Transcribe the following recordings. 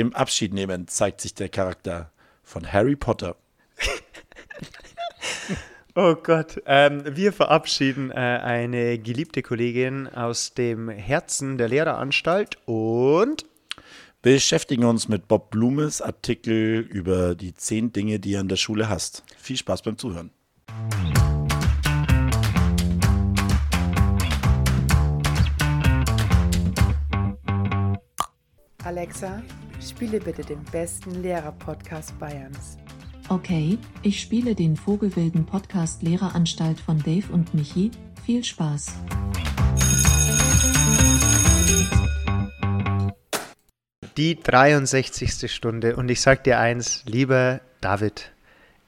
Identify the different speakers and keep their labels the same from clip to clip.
Speaker 1: Im Abschiednehmen zeigt sich der Charakter von Harry Potter.
Speaker 2: Oh Gott, ähm, wir verabschieden äh, eine geliebte Kollegin aus dem Herzen der Lehreranstalt und
Speaker 1: beschäftigen uns mit Bob Blumes Artikel über die zehn Dinge, die er in der Schule hasst. Viel Spaß beim Zuhören.
Speaker 3: Alexa, spiele bitte den besten Lehrer-Podcast Bayerns.
Speaker 4: Okay, ich spiele den Vogelwilden Podcast Lehreranstalt von Dave und Michi. Viel Spaß.
Speaker 2: Die 63. Stunde und ich sag dir eins, lieber David,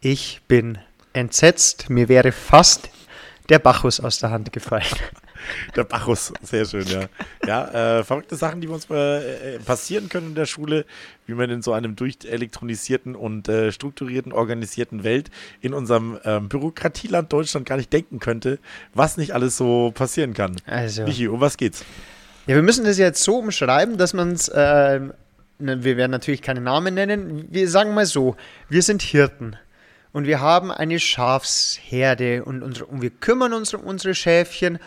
Speaker 2: ich bin entsetzt. Mir wäre fast der Bacchus aus der Hand gefallen.
Speaker 1: Der Bacchus, sehr schön, ja. Ja, äh, verrückte Sachen, die uns äh, passieren können in der Schule, wie man in so einem durchelektronisierten und äh, strukturierten, organisierten Welt in unserem ähm, Bürokratieland Deutschland gar nicht denken könnte, was nicht alles so passieren kann.
Speaker 2: Also.
Speaker 1: Michi, um was geht's?
Speaker 2: Ja, wir müssen das jetzt so umschreiben, dass man es, äh, wir werden natürlich keine Namen nennen, wir sagen mal so, wir sind Hirten und wir haben eine Schafsherde und, unsere, und wir kümmern uns um unsere Schäfchen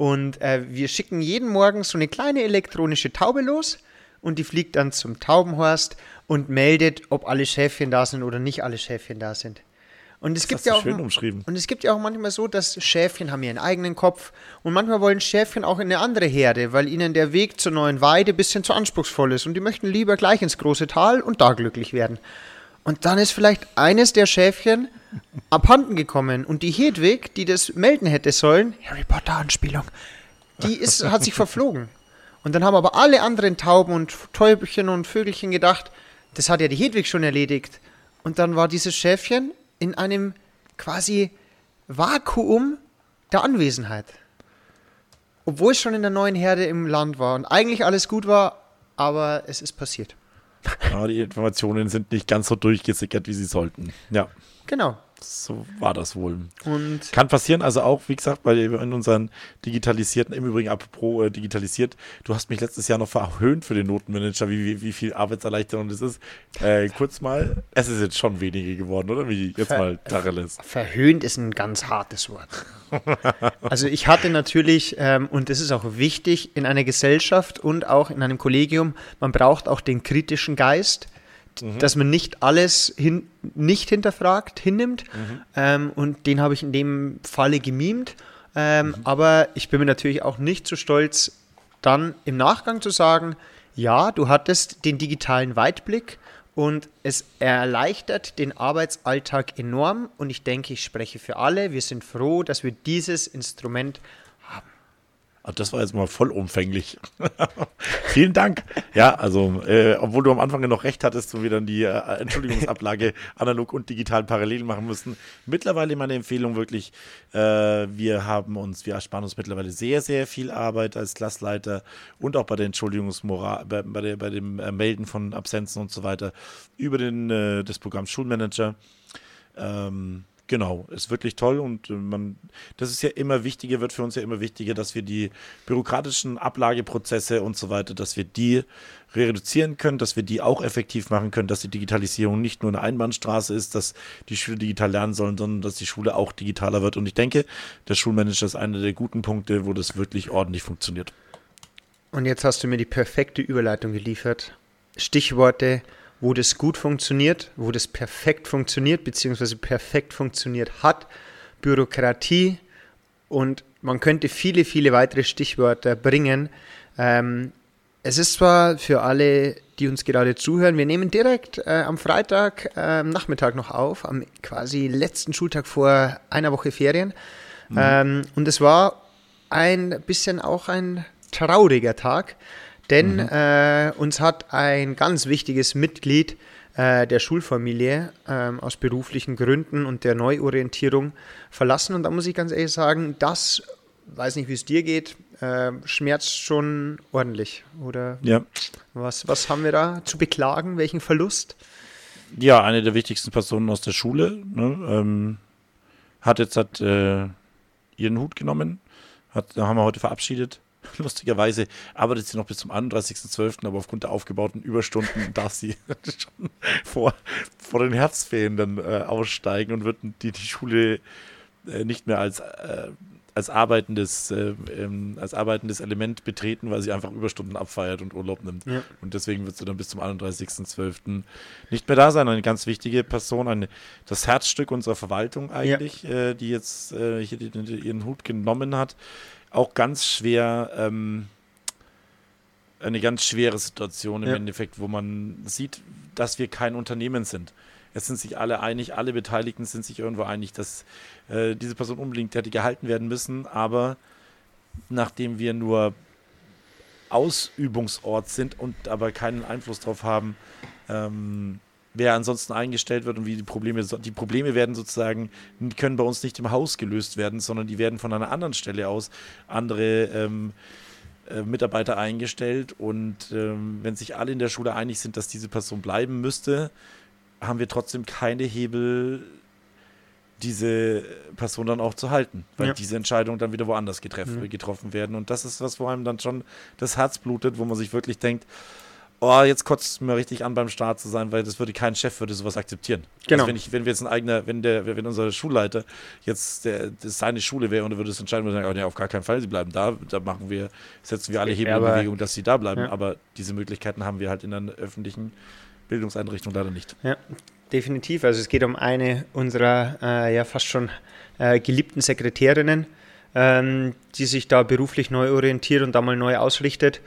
Speaker 2: und äh, wir schicken jeden Morgen so eine kleine elektronische Taube los und die fliegt dann zum Taubenhorst und meldet, ob alle Schäfchen da sind oder nicht alle Schäfchen da sind. Und es
Speaker 1: Das
Speaker 2: gibt ja auch und es gibt ja auch manchmal so, dass Schäfchen haben ihren eigenen Kopf und manchmal wollen Schäfchen auch in eine andere Herde, weil ihnen der Weg zur neuen Weide ein bisschen zu anspruchsvoll ist und die möchten lieber gleich ins große Tal und da glücklich werden. Und dann ist vielleicht eines der Schäfchen abhanden gekommen und die Hedwig, die das melden hätte sollen, Harry Potter Anspielung, die ist, hat sich verflogen. Und dann haben aber alle anderen Tauben und Täubchen und Vögelchen gedacht, das hat ja die Hedwig schon erledigt. Und dann war dieses Schäfchen in einem quasi Vakuum der Anwesenheit. Obwohl es schon in der neuen Herde im Land war und eigentlich alles gut war, aber es ist passiert.
Speaker 1: Aber die Informationen sind nicht ganz so durchgesickert, wie sie sollten. Ja,
Speaker 2: Genau.
Speaker 1: So war das wohl.
Speaker 2: Und
Speaker 1: Kann passieren, also auch, wie gesagt, bei in unseren digitalisierten, im Übrigen apropos äh, digitalisiert, du hast mich letztes Jahr noch verhöhnt für den Notenmanager, wie, wie, wie viel Arbeitserleichterung das ist. Äh, kurz mal, es ist jetzt schon wenige geworden, oder? Wie jetzt
Speaker 2: Ver-
Speaker 1: mal Tacheles.
Speaker 2: verhöhnt ist ein ganz hartes Wort. Also ich hatte natürlich, ähm, und das ist auch wichtig in einer Gesellschaft und auch in einem Kollegium, man braucht auch den kritischen Geist, dass man nicht alles hin, nicht hinterfragt, hinnimmt. Ähm, und den habe ich in dem Falle gemimt. Ähm, Aber ich bin mir natürlich auch nicht so stolz, dann im Nachgang zu sagen, ja, du hattest den digitalen Weitblick und es erleichtert den Arbeitsalltag enorm und ich denke, ich spreche für alle. Wir sind froh, dass wir dieses Instrument
Speaker 1: Das war jetzt mal vollumfänglich. Vielen Dank. Ja, also, äh, obwohl du am Anfang noch recht hattest, wo wir dann die äh, Entschuldigungsablage analog und digital parallel machen mussten. Mittlerweile meine Empfehlung wirklich, äh, wir haben uns, wir ersparen uns mittlerweile sehr, sehr viel Arbeit als Klassleiter und auch bei der Entschuldigungsmoral, bei, bei, der, bei dem äh, Melden von Absenzen und so weiter über den, äh, das Programm Schulmanager. Ähm, genau, ist wirklich toll und äh, man, das ist ja immer wichtiger, wird für uns ja immer wichtiger, dass wir die bürokratischen Ablageprozesse und so weiter, dass wir die reduzieren können, dass wir die auch effektiv machen können, dass die Digitalisierung nicht nur eine Einbahnstraße ist, dass die Schüler digital lernen sollen, sondern dass die Schule auch digitaler wird. Und ich denke, der Schulmanager ist einer der guten Punkte, wo das wirklich ordentlich funktioniert.
Speaker 2: Und jetzt hast du mir die perfekte Überleitung geliefert. Stichworte, wo das gut funktioniert, wo das perfekt funktioniert, beziehungsweise perfekt funktioniert hat. Bürokratie und man könnte viele, viele weitere Stichwörter bringen. Ähm, es ist zwar für alle, die uns gerade zuhören, wir nehmen direkt äh, am Freitag äh, Nachmittag noch auf, am quasi letzten Schultag vor einer Woche Ferien. Ähm, und es war ein bisschen auch ein trauriger Tag, denn äh, uns hat ein ganz wichtiges Mitglied äh, der Schulfamilie ähm, aus beruflichen Gründen und der Neuorientierung verlassen. Und da muss ich ganz ehrlich sagen, das, weiß nicht, wie es dir geht, äh, schmerzt schon ordentlich. Oder
Speaker 1: Ja.
Speaker 2: was, was haben wir da zu beklagen? Welchen Verlust?
Speaker 1: Ja, eine der wichtigsten Personen aus der Schule, ne, ähm, hat jetzt hat, äh, ihren Hut genommen, hat, da haben wir heute verabschiedet. lustigerweise arbeitet sie noch bis zum 31.12., aber aufgrund der aufgebauten Überstunden darf sie schon vor, vor den Herbstferien dann äh, aussteigen und wird die, die Schule äh, nicht mehr als äh, als arbeitendes, äh, ähm, als arbeitendes Element betreten, weil sie einfach Überstunden abfeiert und Urlaub nimmt. Ja. Und deswegen wird sie dann bis zum 31.12. nicht mehr da sein. Eine ganz wichtige Person, eine, das Herzstück unserer Verwaltung eigentlich, ja. äh, die jetzt äh, hier ihren Hut genommen hat. Auch ganz schwer. Ähm, eine ganz schwere Situation im ja. Endeffekt, wo man sieht, dass wir kein Unternehmen sind. Es sind sich alle einig, alle Beteiligten sind sich irgendwo einig, dass äh, diese Person unbedingt hätte gehalten werden müssen, aber nachdem wir nur Ausübungsort sind und aber keinen Einfluss darauf haben, ähm, wer ansonsten eingestellt wird und wie die Probleme, die Probleme werden sozusagen, können bei uns nicht im Haus gelöst werden, sondern die werden von einer anderen Stelle aus andere ähm, äh, Mitarbeiter eingestellt und ähm, wenn sich alle in der Schule einig sind, dass diese Person bleiben müsste, haben wir trotzdem keine Hebel, diese Person dann auch zu halten, weil ja. diese Entscheidungen dann wieder woanders getreffen, mhm. getroffen werden. Und das ist was, wo einem dann schon das Herz blutet, wo man sich wirklich denkt, oh, jetzt kotzt es mir richtig an, beim Start zu sein, weil das würde kein Chef würde sowas akzeptieren. Also genau. Also wenn, ich, wenn wir jetzt ein eigener, wenn der, wenn unser Schulleiter jetzt der, das seine Schule wäre und er würde es entscheiden, würde sagen, oh, nee, auf gar keinen Fall, sie bleiben da, da machen wir, setzen wir alle Hebel in Bewegung, dass sie da bleiben. Ja. Aber diese Möglichkeiten haben wir halt in einer öffentlichen Bildungseinrichtung leider nicht.
Speaker 2: Ja, definitiv. Also es geht um eine unserer äh, ja fast schon äh, geliebten Sekretärinnen, ähm, die sich da beruflich neu orientiert und da mal neu ausrichtet.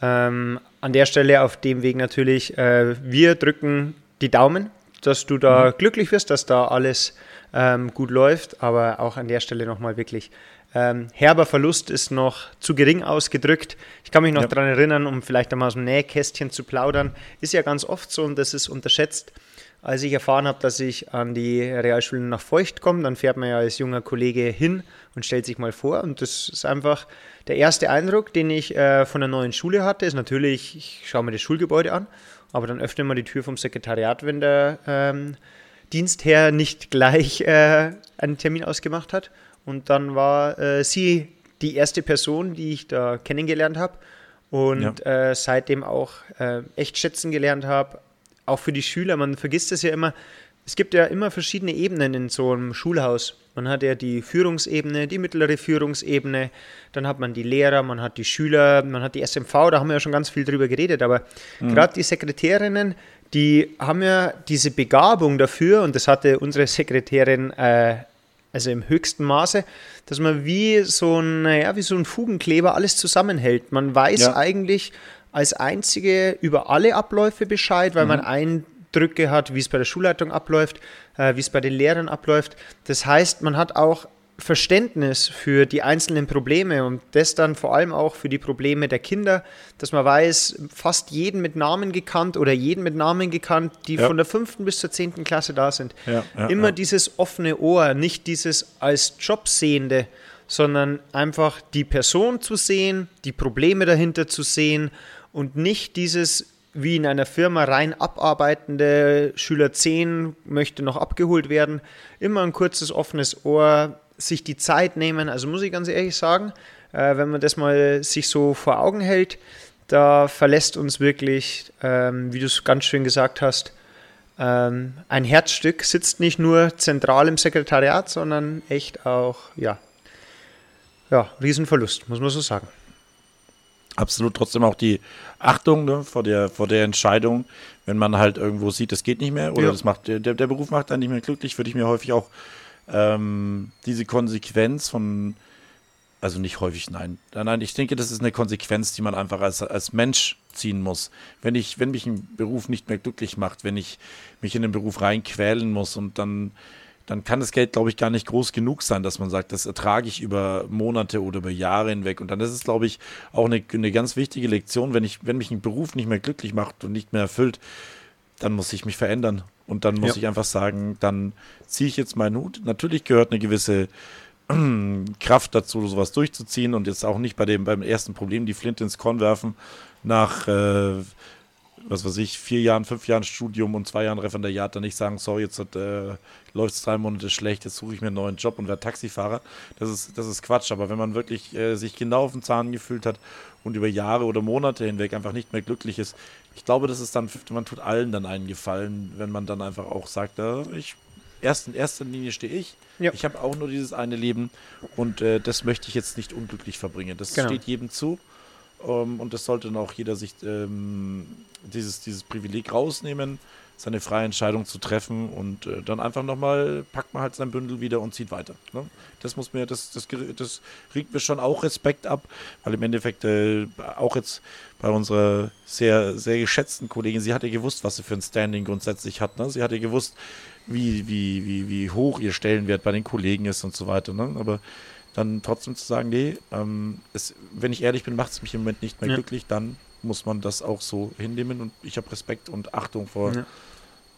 Speaker 2: Ähm, an der Stelle auf dem Weg natürlich, äh, wir drücken die Daumen, dass du da mhm. glücklich wirst, dass da alles ähm, gut läuft, aber auch an der Stelle nochmal wirklich ähm, herber Verlust ist noch zu gering ausgedrückt. Ich kann mich noch ja. daran erinnern, um vielleicht einmal aus dem Nähkästchen zu plaudern. Ist ja ganz oft so und das ist unterschätzt. Als ich erfahren habe, dass ich an die Realschule nach Feucht komme, dann fährt man ja als junger Kollege hin und stellt sich mal vor. Und das ist einfach der erste Eindruck, den ich äh, von der neuen Schule hatte, ist natürlich, ich schaue mir das Schulgebäude an, aber dann öffne mal die Tür vom Sekretariat, wenn der ähm, Dienstherr nicht gleich äh, einen Termin ausgemacht hat. Und dann war äh, sie die erste Person, die ich da kennengelernt habe und ja. äh, seitdem auch äh, echt schätzen gelernt habe. Auch für die Schüler, man vergisst es ja immer. Es gibt ja immer verschiedene Ebenen in so einem Schulhaus. Man hat ja die Führungsebene, die mittlere Führungsebene, dann hat man die Lehrer, man hat die Schüler, man hat die SMV, da haben wir ja schon ganz viel drüber geredet. Aber mhm. gerade die Sekretärinnen, die haben ja diese Begabung dafür und das hatte unsere Sekretärin äh, also im höchsten Maße, dass man wie so ein, naja, wie so ein Fugenkleber alles zusammenhält. Man weiß ja. eigentlich als Einzige über alle Abläufe Bescheid, weil mhm. man Eindrücke hat, wie es bei der Schulleitung abläuft, äh, wie es bei den Lehrern abläuft. Das heißt, man hat auch Verständnis für die einzelnen Probleme und das dann vor allem auch für die Probleme der Kinder, dass man weiß, fast jeden mit Namen gekannt oder jeden mit Namen gekannt, die ja. von der fünften bis zur zehnten Klasse da sind. Ja, ja, Immer dieses offene Ohr, nicht dieses als Job sehende, sondern einfach die Person zu sehen, die Probleme dahinter zu sehen und nicht dieses wie in einer Firma rein abarbeitende Schüler 10 möchte noch abgeholt werden. Immer ein kurzes offenes Ohr, sich die Zeit nehmen. Also muss ich ganz ehrlich sagen, äh, wenn man das mal sich so vor Augen hält, da verlässt uns wirklich, ähm, wie du es ganz schön gesagt hast, ähm, ein Herzstück sitzt nicht nur zentral im Sekretariat, sondern echt auch, ja, ja, Riesenverlust, muss man so sagen.
Speaker 1: Absolut, trotzdem auch die Achtung ne, vor, der, vor der Entscheidung, wenn man halt irgendwo sieht, es geht nicht mehr oder ja. das macht, der, der Beruf macht einen nicht mehr glücklich, würde ich mir häufig auch ähm, diese Konsequenz von, also nicht häufig, nein. Nein, ich denke, das ist eine Konsequenz, die man einfach als, als Mensch ziehen muss. Wenn ich, wenn mich ein Beruf nicht mehr glücklich macht, wenn ich mich in den Beruf reinquälen muss und dann, dann kann das Geld, glaube ich, gar nicht groß genug sein, dass man sagt, das ertrage ich über Monate oder über Jahre hinweg. Und dann ist es, glaube ich, auch eine, eine ganz wichtige Lektion, wenn ich, wenn mich ein Beruf nicht mehr glücklich macht und nicht mehr erfüllt, dann muss ich mich verändern. Und dann muss ja. ich einfach sagen, dann ziehe ich jetzt meinen Hut. Natürlich gehört eine gewisse Kraft dazu, sowas durchzuziehen und jetzt auch nicht bei dem beim ersten Problem die Flinte ins Korn werfen nach äh, was weiß ich, vier Jahren, fünf Jahren Studium und zwei Jahren Referendariat dann nicht sagen, sorry, jetzt äh, läuft es drei Monate schlecht, jetzt suche ich mir einen neuen Job und werde Taxifahrer. Das ist, das ist Quatsch. Aber wenn man wirklich äh, sich genau auf den Zahn gefühlt hat und über Jahre oder Monate hinweg einfach nicht mehr glücklich ist, ich glaube, das ist dann, man tut allen dann einen Gefallen, wenn man dann einfach auch sagt, äh, ich, erst in erster Linie stehe ich.
Speaker 2: Ja.
Speaker 1: Ich habe auch nur dieses eine Leben und äh, das möchte ich jetzt nicht unglücklich verbringen. Das
Speaker 2: Genau.
Speaker 1: steht jedem zu. Ähm, und das sollte dann auch jeder sich ähm, dieses, dieses Privileg rausnehmen, seine freie Entscheidung zu treffen und äh, dann einfach nochmal packt man halt sein Bündel wieder und zieht weiter. Ne? Das muss mir, das, das, das regt mir schon auch Respekt ab, weil im Endeffekt äh, auch jetzt bei unserer sehr, sehr geschätzten Kollegin, sie hat ja gewusst, was sie für ein Standing grundsätzlich hat. Ne? Sie hat ja gewusst, wie, wie, wie, wie hoch ihr Stellenwert bei den Kollegen ist und so weiter. Ne? Aber dann trotzdem zu sagen, nee, ähm, es, wenn ich ehrlich bin, macht es mich im Moment nicht mehr
Speaker 2: Ja.
Speaker 1: glücklich, dann muss man das auch so hinnehmen und ich habe Respekt und Achtung vor
Speaker 2: Ja.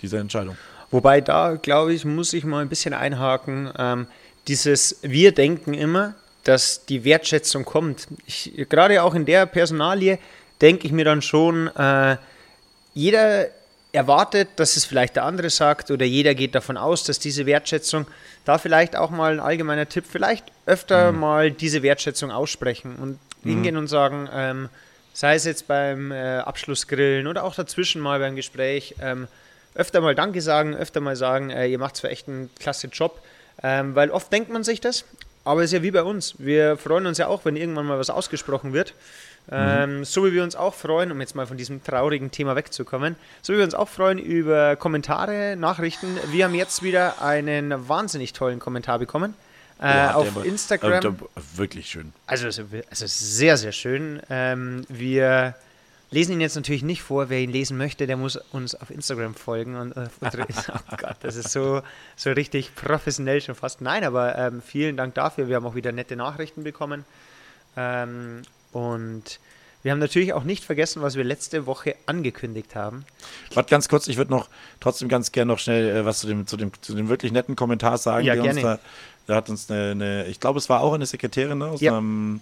Speaker 1: dieser Entscheidung.
Speaker 2: Wobei da, glaube ich, muss ich mal ein bisschen einhaken. Ähm, dieses Wir denken immer, dass die Wertschätzung kommt. Ich, gerade auch in der Personalie denke ich mir dann schon, äh, jeder erwartet, dass es vielleicht der andere sagt oder jeder geht davon aus, dass diese Wertschätzung, da vielleicht auch mal ein allgemeiner Tipp, vielleicht öfter mal diese Wertschätzung aussprechen und hingehen und sagen, ähm, sei es jetzt beim äh, Abschlussgrillen oder auch dazwischen mal beim Gespräch, ähm, öfter mal Danke sagen, öfter mal sagen, äh, ihr macht zwar echt einen klasse Job, ähm, weil oft denkt man sich das, aber es ist ja wie bei uns. Wir freuen uns ja auch, wenn irgendwann mal was ausgesprochen wird. Ähm, so wie wir uns auch freuen, um jetzt mal von diesem traurigen Thema wegzukommen, so wie wir uns auch freuen über Kommentare, Nachrichten. Wir haben jetzt wieder einen wahnsinnig tollen Kommentar bekommen äh,
Speaker 1: der
Speaker 2: auf
Speaker 1: aber-
Speaker 2: Instagram.
Speaker 1: äh, wirklich schön.
Speaker 2: Also, es ist sehr, sehr schön. Ähm, wir lesen ihn jetzt natürlich nicht vor. Wer ihn lesen möchte, der muss uns auf Instagram folgen. Und, äh, auf unsere- oh Gott, das ist so, so richtig professionell schon fast. Nein, aber ähm, vielen Dank dafür. Wir haben auch wieder nette Nachrichten bekommen. Ähm, und wir haben natürlich auch nicht vergessen, was wir letzte Woche angekündigt haben.
Speaker 1: Warte ganz kurz, ich würde noch trotzdem ganz gerne noch schnell äh, was zu dem, zu, dem, zu dem wirklich netten Kommentar sagen.
Speaker 2: Ja, gerne.
Speaker 1: da, da hat uns eine, eine, ich glaube, es war auch eine Sekretärin ne, aus,
Speaker 2: Ja.
Speaker 1: einem,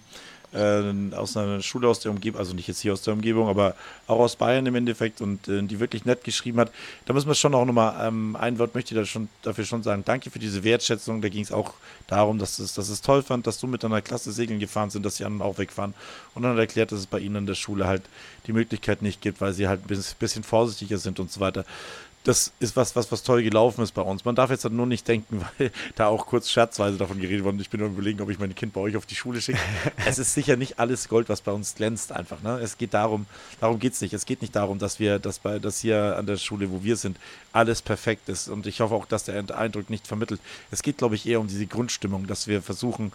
Speaker 1: äh, aus einer Schule aus der Umgebung, also nicht jetzt hier aus der Umgebung, aber auch aus Bayern im Endeffekt und äh, die wirklich nett geschrieben hat. Da müssen wir schon auch nochmal, ähm, ein Wort möchte ich da schon, dafür schon sagen, danke für diese Wertschätzung. Da ging es auch darum, dass es, dass es toll fand, dass du mit deiner Klasse segeln gefahren sind, dass die anderen auch wegfahren. Und dann hat erklärt, dass es bei ihnen in der Schule halt die Möglichkeit nicht gibt, weil sie halt ein bisschen vorsichtiger sind und so weiter. Das ist was, was, was toll gelaufen ist bei uns. Man darf jetzt halt nur nicht denken, weil da auch kurz scherzweise davon geredet worden. Ich bin nur überlegen, ob ich mein Kind bei euch auf die Schule schicke. es ist sicher nicht alles Gold, was bei uns glänzt, einfach. Ne? Es geht darum, darum geht es nicht. Es geht nicht darum, dass wir, dass bei, dass hier an der Schule, wo wir sind, alles perfekt ist. Und ich hoffe auch, dass der Eindruck nicht vermittelt. Es geht, glaube ich, eher um diese Grundstimmung, dass wir versuchen,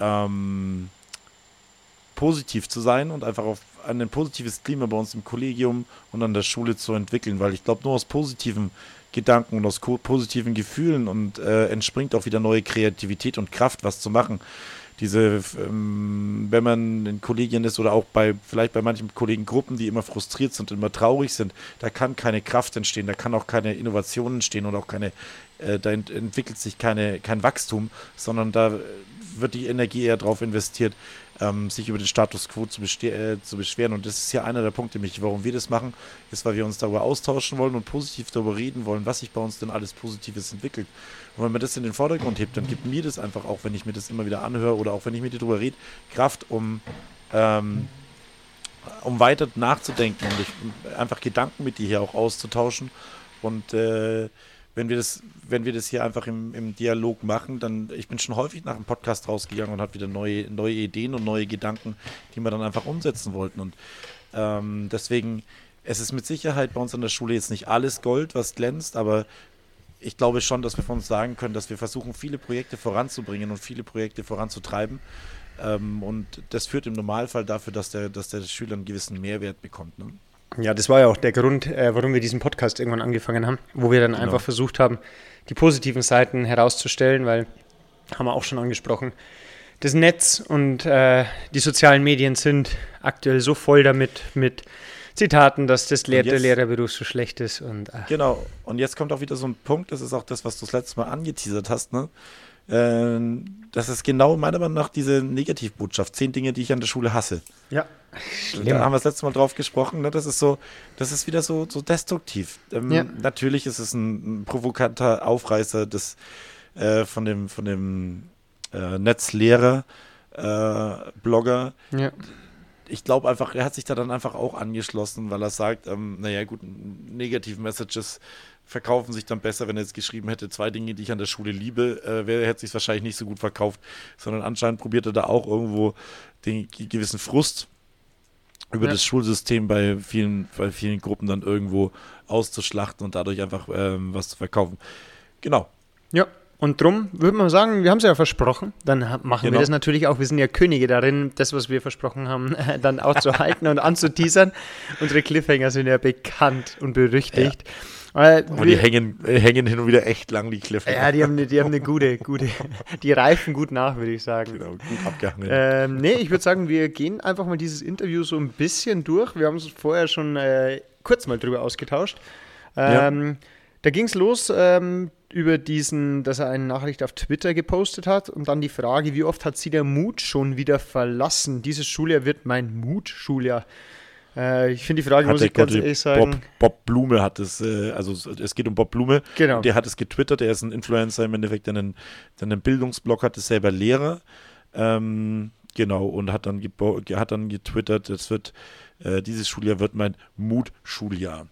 Speaker 1: ähm, positiv zu sein und einfach auf ein positives Klima bei uns im Kollegium und an der Schule zu entwickeln, weil ich glaube, nur aus positiven Gedanken und aus positiven Gefühlen und äh, entspringt auch wieder neue Kreativität und Kraft, was zu machen. Diese, ähm, wenn man in Kollegien ist oder auch bei, vielleicht bei manchen Kollegengruppen, die immer frustriert sind immer traurig sind, da kann keine Kraft entstehen, da kann auch keine Innovation entstehen und auch keine, äh, da ent entwickelt sich keine, kein Wachstum, sondern da wird die Energie eher darauf investiert, ähm, sich über den Status quo zu, äh, zu beschweren. Und das ist ja einer der Punkte, mich, warum wir das machen, ist, weil wir uns darüber austauschen wollen und positiv darüber reden wollen, was sich bei uns denn alles Positives entwickelt. Und wenn man das in den Vordergrund hebt, dann gibt mir das einfach auch, wenn ich mir das immer wieder anhöre oder auch wenn ich mit dir darüber rede, Kraft, um, ähm, um weiter nachzudenken und ich, einfach Gedanken mit dir hier auch auszutauschen. Und äh, wenn wir das, wenn wir das hier einfach im, im Dialog machen, dann, ich bin schon häufig nach dem Podcast rausgegangen und habe wieder neue, neue Ideen und neue Gedanken, die wir dann einfach umsetzen wollten. Und ähm, deswegen, es ist mit Sicherheit bei uns an der Schule jetzt nicht alles Gold, was glänzt, aber ich glaube schon, dass wir von uns sagen können, dass wir versuchen, viele Projekte voranzubringen und viele Projekte voranzutreiben. Ähm, und das führt im Normalfall dafür, dass der, dass der Schüler einen gewissen Mehrwert bekommt. Ne?
Speaker 2: Ja, das war ja auch der Grund, äh, warum wir diesen Podcast irgendwann angefangen haben, wo wir dann einfach versucht haben, die positiven Seiten herauszustellen, weil, haben wir auch schon angesprochen, das Netz und äh, die sozialen Medien sind aktuell so voll damit, mit Zitaten, dass das Lehr der
Speaker 1: jetzt-
Speaker 2: Lehrerberuf so schlecht ist und ach,
Speaker 1: Genau. Und jetzt kommt auch wieder so ein Punkt, das ist auch das, was du das letzte Mal angeteasert hast, ne? äh, das ist genau meiner Meinung nach diese Negativbotschaft. Zehn Dinge, die ich an der Schule hasse.
Speaker 2: Ja.
Speaker 1: Da haben wir das letzte Mal drauf gesprochen. Ne? Das ist so, das ist wieder so, so destruktiv. Ähm,
Speaker 2: Ja.
Speaker 1: Natürlich ist es ein, ein provokanter Aufreißer des, äh, von dem, von dem äh, Netzlehrer, äh, Blogger.
Speaker 2: Ja.
Speaker 1: Ich glaube einfach, er hat sich da dann einfach auch angeschlossen, weil er sagt, ähm, naja gut, negative Messages verkaufen sich dann besser, wenn er jetzt geschrieben hätte, zwei Dinge, die ich an der Schule liebe, äh, wäre, hätte sich wahrscheinlich nicht so gut verkauft, sondern anscheinend probiert er da auch irgendwo den ge- gewissen Frust über
Speaker 2: Ja.
Speaker 1: das Schulsystem bei vielen, bei vielen Gruppen dann irgendwo auszuschlachten und dadurch einfach ähm, was zu verkaufen. Genau.
Speaker 2: Ja, und drum würde man sagen, wir haben es ja versprochen, dann machen wir
Speaker 1: Genau.
Speaker 2: das natürlich auch. Wir sind ja Könige darin, das, was wir versprochen haben, dann auch zu halten und anzuteasern. Unsere Cliffhanger sind ja bekannt und berüchtigt. Äh,
Speaker 1: Aber die hängen, hängen hin und wieder echt lang, die Cliffhanger.
Speaker 2: ja, die haben, eine, die haben eine gute, gute, die reifen gut nach, würde ich sagen.
Speaker 1: Genau, gut abgehangen.
Speaker 2: Ähm, nee, ich würde sagen, wir gehen einfach mal dieses Interview so ein bisschen durch. Wir haben uns vorher schon äh, kurz mal drüber ausgetauscht. Ähm, Da ging es los ähm, über diesen, dass er eine Nachricht auf Twitter gepostet hat und dann die Frage, wie oft hat sie der Mut schon wieder verlassen? Dieses Schuljahr wird mein Mut-Schuljahr. Äh, ich finde die Frage, muss
Speaker 1: der
Speaker 2: ich ganz ehrlich sagen.
Speaker 1: Bob, Bob Blume hat es, äh, also es- geht um Bob Blume.
Speaker 2: Genau.
Speaker 1: Der hat es getwittert, der ist ein Influencer im Endeffekt, der einen, der einen Bildungsblog hat, ist selber Lehrer. Ähm, genau, und hat dann, hat dann getwittert, es wird, äh, dieses Schuljahr wird mein Mut-Schuljahr.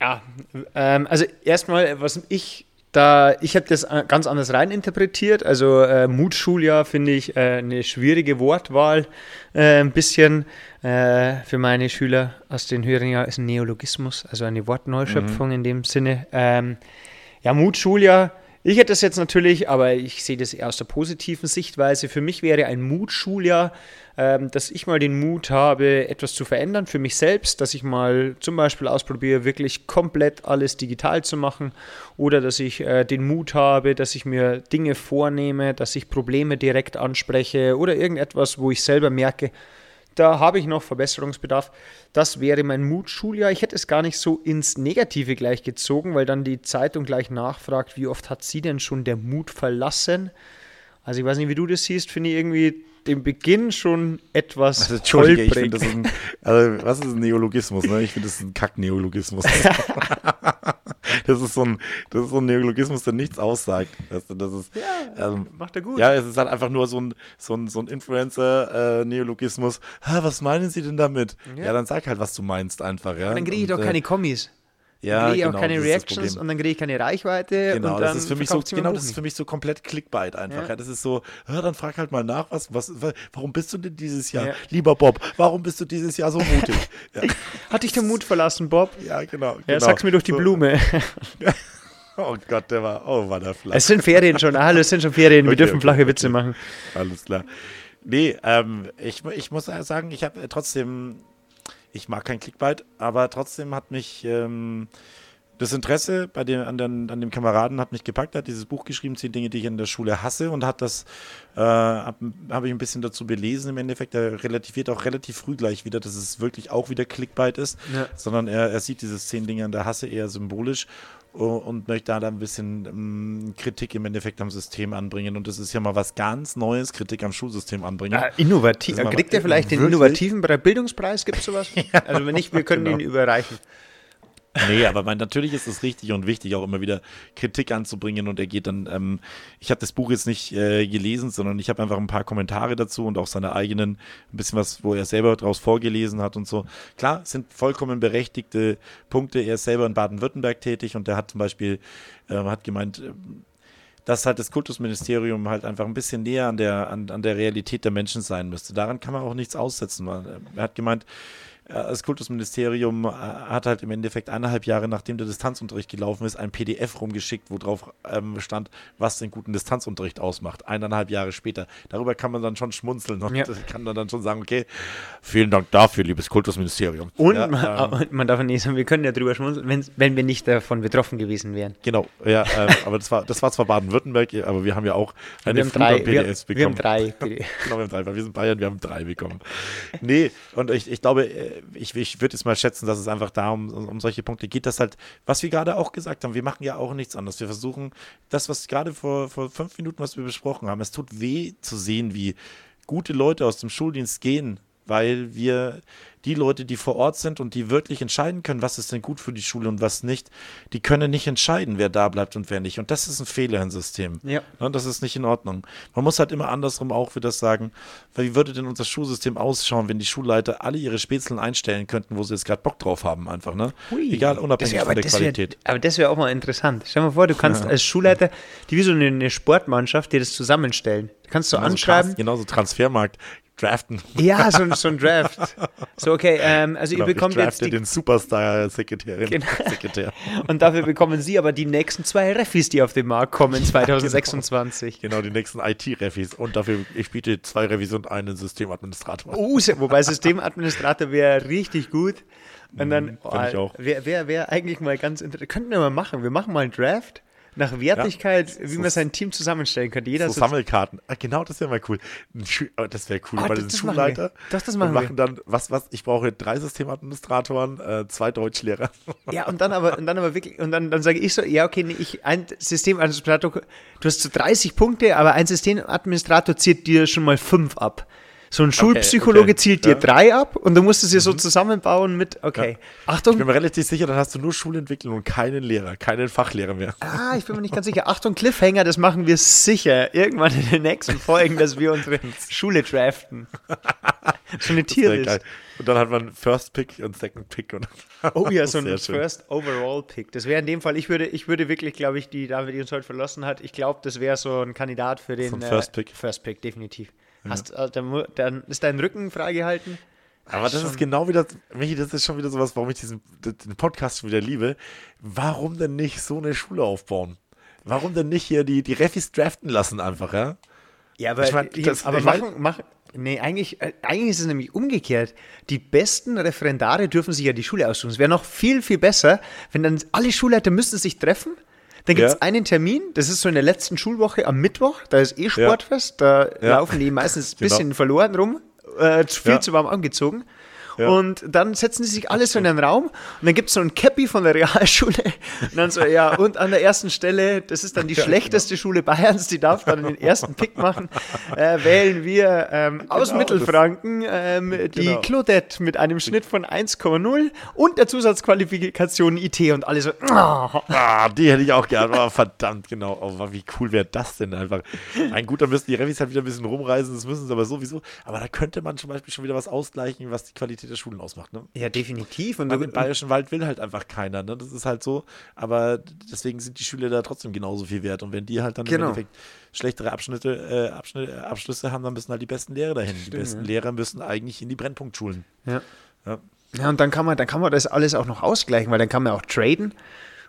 Speaker 2: Ja, ähm, also erstmal, was ich da, ich habe das ganz anders reininterpretiert. Also äh, Mutschuljahr finde ich äh, eine schwierige Wortwahl, äh, ein bisschen äh, für meine Schüler aus den höheren Jahren ist ein Neologismus, also eine Wortneuschöpfung in dem Sinne. Ähm, ja, Mutschuljahr. Ich hätte das jetzt natürlich, aber ich sehe das eher aus der positiven Sichtweise. Für mich wäre ein Mutschuljahr, ähm, dass ich mal den Mut habe, etwas zu verändern für mich selbst, dass ich mal zum Beispiel ausprobiere, wirklich komplett alles digital zu machen oder dass ich äh, den Mut habe, dass ich mir Dinge vornehme, dass ich Probleme direkt anspreche oder irgendetwas, wo ich selber merke, da habe ich noch Verbesserungsbedarf. Das wäre mein Mutschuljahr. Ich hätte es gar nicht so ins Negative gleich gezogen, weil dann die Zeitung gleich nachfragt, wie oft hat sie denn schon der Mut verlassen? Also ich weiß nicht, wie du das siehst, finde ich irgendwie den Beginn schon etwas
Speaker 1: Also, Entschuldige, ich finde, das ist ein, also, was ist ein Neologismus, ne? Ich finde, das ist ein Kack-Neologismus. das ist so ein, das ist so ein Neologismus, der nichts aussagt. Du, das ist, ähm,
Speaker 2: Macht er gut.
Speaker 1: Ja, es ist halt einfach nur so ein, so ein, so ein Influencer-Neologismus. was meinen Sie denn damit? Ja.
Speaker 2: Ja.
Speaker 1: dann sag halt, was du meinst einfach. Ja?
Speaker 2: dann kriege ich
Speaker 1: Und,
Speaker 2: doch
Speaker 1: äh,
Speaker 2: keine Kommis.
Speaker 1: Ja,
Speaker 2: dann kriege ich
Speaker 1: genau,
Speaker 2: auch keine Reactions und dann kriege ich keine Reichweite.
Speaker 1: Genau, das ist für mich so, genau, das ist für mich so komplett Clickbait einfach.
Speaker 2: Ja.
Speaker 1: Ja. Das ist so, ja, dann frag halt mal nach, was, was, wa- warum bist du denn dieses Jahr,
Speaker 2: Ja.
Speaker 1: lieber Bob, warum bist du dieses Jahr so mutig? ja,
Speaker 2: Hat dich der Mut verlassen, Bob?
Speaker 1: ja, genau.
Speaker 2: Ja,
Speaker 1: genau.
Speaker 2: sag's mir durch die
Speaker 1: So.
Speaker 2: Blume.
Speaker 1: Oh Gott, der war, oh, war der flach.
Speaker 2: Es sind Ferien schon. Hallo, es sind schon Ferien. Wir
Speaker 1: Okay,
Speaker 2: dürfen
Speaker 1: okay,
Speaker 2: flache
Speaker 1: okay.
Speaker 2: Witze machen.
Speaker 1: Alles klar. Nee, ähm, ich, ich muss sagen, ich habe trotzdem, ich mag kein Clickbait, aber trotzdem hat mich ähm, das Interesse bei dem, an, den, an dem Kameraden hat mich gepackt, er hat dieses Buch geschrieben, zehn Dinge, die ich in der Schule hasse und hat das, äh, habe hab ich ein bisschen dazu belesen im Endeffekt, er relativiert auch relativ früh gleich wieder, dass es wirklich auch wieder Clickbait ist,
Speaker 2: Ja.
Speaker 1: sondern er, er sieht dieses zehn Dinge an der Hasse eher symbolisch und möchte da dann ein bisschen ähm, Kritik im Endeffekt am System anbringen und das ist ja mal was ganz Neues, Kritik am Schulsystem anbringen.
Speaker 2: Ah, innovativ. Kriegt er vielleicht den
Speaker 1: Wirklich?
Speaker 2: innovativen Bildungspreis? Gibt es sowas? also wenn nicht, wir können
Speaker 1: genau.
Speaker 2: ihn überreichen.
Speaker 1: Nee, aber mein, natürlich ist es richtig und wichtig, auch immer wieder Kritik anzubringen. Und er geht dann, ähm, ich habe das Buch jetzt nicht äh, gelesen, sondern ich habe einfach ein paar Kommentare dazu und auch seine eigenen, ein bisschen was, wo er selber draus vorgelesen hat und so. Klar, sind vollkommen berechtigte Punkte. Er ist selber in Baden-Württemberg tätig und der hat zum Beispiel, ähm, hat gemeint, ähm, dass halt das Kultusministerium halt einfach ein bisschen näher an der, an, an der Realität der Menschen sein müsste. Daran kann man auch nichts aussetzen. äh, Er hat gemeint, äh, das Kultusministerium äh, hat halt im Endeffekt eineinhalb Jahre, nachdem der Distanzunterricht gelaufen ist, ein PDF rumgeschickt, wo drauf ähm, stand, was den guten Distanzunterricht ausmacht. Eineinhalb Jahre später. Darüber kann man dann schon schmunzeln und
Speaker 2: Ja.
Speaker 1: kann man dann schon sagen, okay, vielen Dank dafür, liebes Kultusministerium.
Speaker 2: Und,
Speaker 1: Ja,
Speaker 2: man,
Speaker 1: ähm,
Speaker 2: und man darf nicht sagen, wir können ja drüber schmunzeln, wenn, wir nicht davon betroffen gewesen wären.
Speaker 1: Genau, ja, ähm, aber das war, das war zwar Baden-Württemberg, aber wir haben ja auch eine Flut an
Speaker 2: drei, wir,
Speaker 1: PDFs
Speaker 2: wir haben
Speaker 1: bekommen.
Speaker 2: drei.
Speaker 1: Genau, wir haben drei, weil wir sind Bayern, wir haben drei bekommen. Nee, und ich, ich glaube, ich, ich würde jetzt mal schätzen, dass es einfach da um, um solche Punkte geht, dass halt, was wir gerade auch gesagt haben, wir machen ja auch nichts anderes. Wir versuchen, das, was gerade vor, vor fünf Minuten, was wir besprochen haben, es tut weh zu sehen, wie gute Leute aus dem Schuldienst gehen, weil wir die Leute, die vor Ort sind und die wirklich entscheiden können, was ist denn gut für die Schule und was nicht, die können nicht entscheiden, wer da bleibt und wer nicht. Und das ist ein Fehler im System.
Speaker 2: Ja.
Speaker 1: Ne, das ist nicht in Ordnung. Man muss halt immer andersrum auch wieder sagen, wie würde denn unser Schulsystem ausschauen, wenn die Schulleiter alle ihre Spätzeln einstellen könnten, wo sie jetzt gerade Bock drauf haben, einfach, ne? Egal, unabhängig
Speaker 2: wär-
Speaker 1: von der
Speaker 2: das wär-
Speaker 1: Qualität.
Speaker 2: aber das wäre auch mal interessant. Stell dir mal vor, du kannst als Schulleiter, die wie so eine, eine Sportmannschaft, dir das zusammenstellen. Kannst du
Speaker 1: Genauso
Speaker 2: anschreiben.
Speaker 1: Genauso Transfermarkt, draften.
Speaker 2: Ja, so, ein- so ein Draft. So, okay, ähm, also
Speaker 1: Genau,
Speaker 2: ihr bekommt
Speaker 1: ich
Speaker 2: jetzt die,
Speaker 1: den Superstar-Sekretärin.
Speaker 2: Genau.
Speaker 1: Sekretär.
Speaker 2: und dafür bekommen sie aber die nächsten zwei Refis, die auf den Markt kommen 2026.
Speaker 1: Genau, die nächsten IT-Refis. Und dafür, ich biete zwei Refis und einen Systemadministrator.
Speaker 2: Oh, wobei Systemadministrator wäre richtig gut. Und dann, oh,
Speaker 1: ich auch.
Speaker 2: wäre wär, wär eigentlich mal ganz interessant. Könnten wir mal machen. Wir machen mal einen Draft nach Wertigkeit, wie
Speaker 1: so-
Speaker 2: man sein Team zusammenstellen könnte. Jeder
Speaker 1: So Sammelkarten. Ah, genau, das wäre mal cool. Oh, Das wäre cool.
Speaker 2: Ah,
Speaker 1: Bei
Speaker 2: das-
Speaker 1: den
Speaker 2: das machen wir.
Speaker 1: Schulleiter.
Speaker 2: Doch, das
Speaker 1: und
Speaker 2: machen wir.
Speaker 1: machen dann, was, was, ich brauche drei Systemadministratoren, äh, zwei Deutschlehrer.
Speaker 2: Ja, und dann aber, und dann aber wirklich, und dann, dann sage ich so, ja, okay, nee, ich, ein Systemadministrator, du hast so 30 Punkte, aber ein Systemadministrator zieht dir schon mal fünf ab. So ein Schulpsychologe
Speaker 1: okay.
Speaker 2: zielt dir
Speaker 1: Ja. Mhm.
Speaker 2: drei ab und du musst es dir so zusammenbauen mit, okay,
Speaker 1: Ich
Speaker 2: Achtung,
Speaker 1: bin mir relativ sicher, dann hast du nur Schulentwicklung und keinen Lehrer, keinen Fachlehrer mehr.
Speaker 2: ah, ich bin mir nicht ganz sicher, Achtung, Cliffhanger, das machen wir sicher irgendwann in den nächsten Folgen, dass wir unsere Schule draften. So eine
Speaker 1: Das wär
Speaker 2: Tierlist.
Speaker 1: geil. Und dann hat man First Pick und Second Pick. Und
Speaker 2: Oh ja, so ein. First Overall Pick. Das wäre in dem Fall, ich würde, ich würde wirklich, glaube ich, die Dame, die uns heute verlassen hat, ich glaube, das wäre so ein Kandidat für den
Speaker 1: So First Pick.
Speaker 2: Äh, First Pick, definitiv. Hast, äh, dann, dann ist dein Rücken freigehalten.
Speaker 1: Aber das ist genau wieder, Michi, das ist schon wieder sowas, warum ich diesen den Podcast schon wieder liebe. Warum denn nicht so eine Schule aufbauen? Warum denn nicht hier die, die Refis draften lassen einfach, ja?
Speaker 2: Ja, aber,
Speaker 1: Ich mein, das-
Speaker 2: aber
Speaker 1: ich mein-
Speaker 2: machen, machen, nee, eigentlich, äh, eigentlich ist es nämlich umgekehrt. Die besten Referendare dürfen sich ja die Schule aussuchen. Es wäre noch viel, viel besser, wenn dann alle Schulleiter müssten sich treffen. Dann gibt es
Speaker 1: Ja.
Speaker 2: einen Termin, das ist so in der letzten Schulwoche am Mittwoch, da ist eh Sportfest, da
Speaker 1: Ja.
Speaker 2: laufen die meistens ein
Speaker 1: Genau.
Speaker 2: bisschen verloren rum, äh, viel
Speaker 1: Ja.
Speaker 2: zu warm angezogen.
Speaker 1: Ja.
Speaker 2: Und dann setzen sie sich alle so in einen Raum und dann gibt es so ein Cappy von der Realschule und dann so, ja, und an der ersten Stelle, das ist dann die schlechteste Schule Bayerns, die darf dann den ersten Pick machen, äh, wählen wir ähm, aus
Speaker 1: Genau,
Speaker 2: Mittelfranken ähm, die
Speaker 1: Genau.
Speaker 2: Claudette mit einem Schnitt von 1,0 und der Zusatzqualifikation IT und alle so, oh,
Speaker 1: Ah, die hätte ich auch gern. Oh, verdammt, genau. Oh, wie cool wäre das denn einfach? Ein gut, da müssen die Refis halt wieder ein bisschen rumreisen, das müssen sie aber sowieso. Aber da könnte man zum Beispiel schon wieder was ausgleichen, was die Qualität der Schulen ausmacht. Ne?
Speaker 2: Ja, definitiv. Und,
Speaker 1: Weil im Bayerischen Wald will halt einfach keiner. Ne? Das ist halt so. Aber deswegen sind die Schüler da trotzdem genauso viel wert. Und wenn die halt dann
Speaker 2: Genau.
Speaker 1: im Endeffekt schlechtere Abschnitte, äh, Abschnitte, Abschlüsse haben, dann müssen halt die besten Lehrer dahin. die besten Lehrer müssen eigentlich in die Brennpunktschulen.
Speaker 2: ja.
Speaker 1: Ja.
Speaker 2: Ja, und dann kann man, dann kann man das alles auch noch ausgleichen, weil dann kann man auch traden.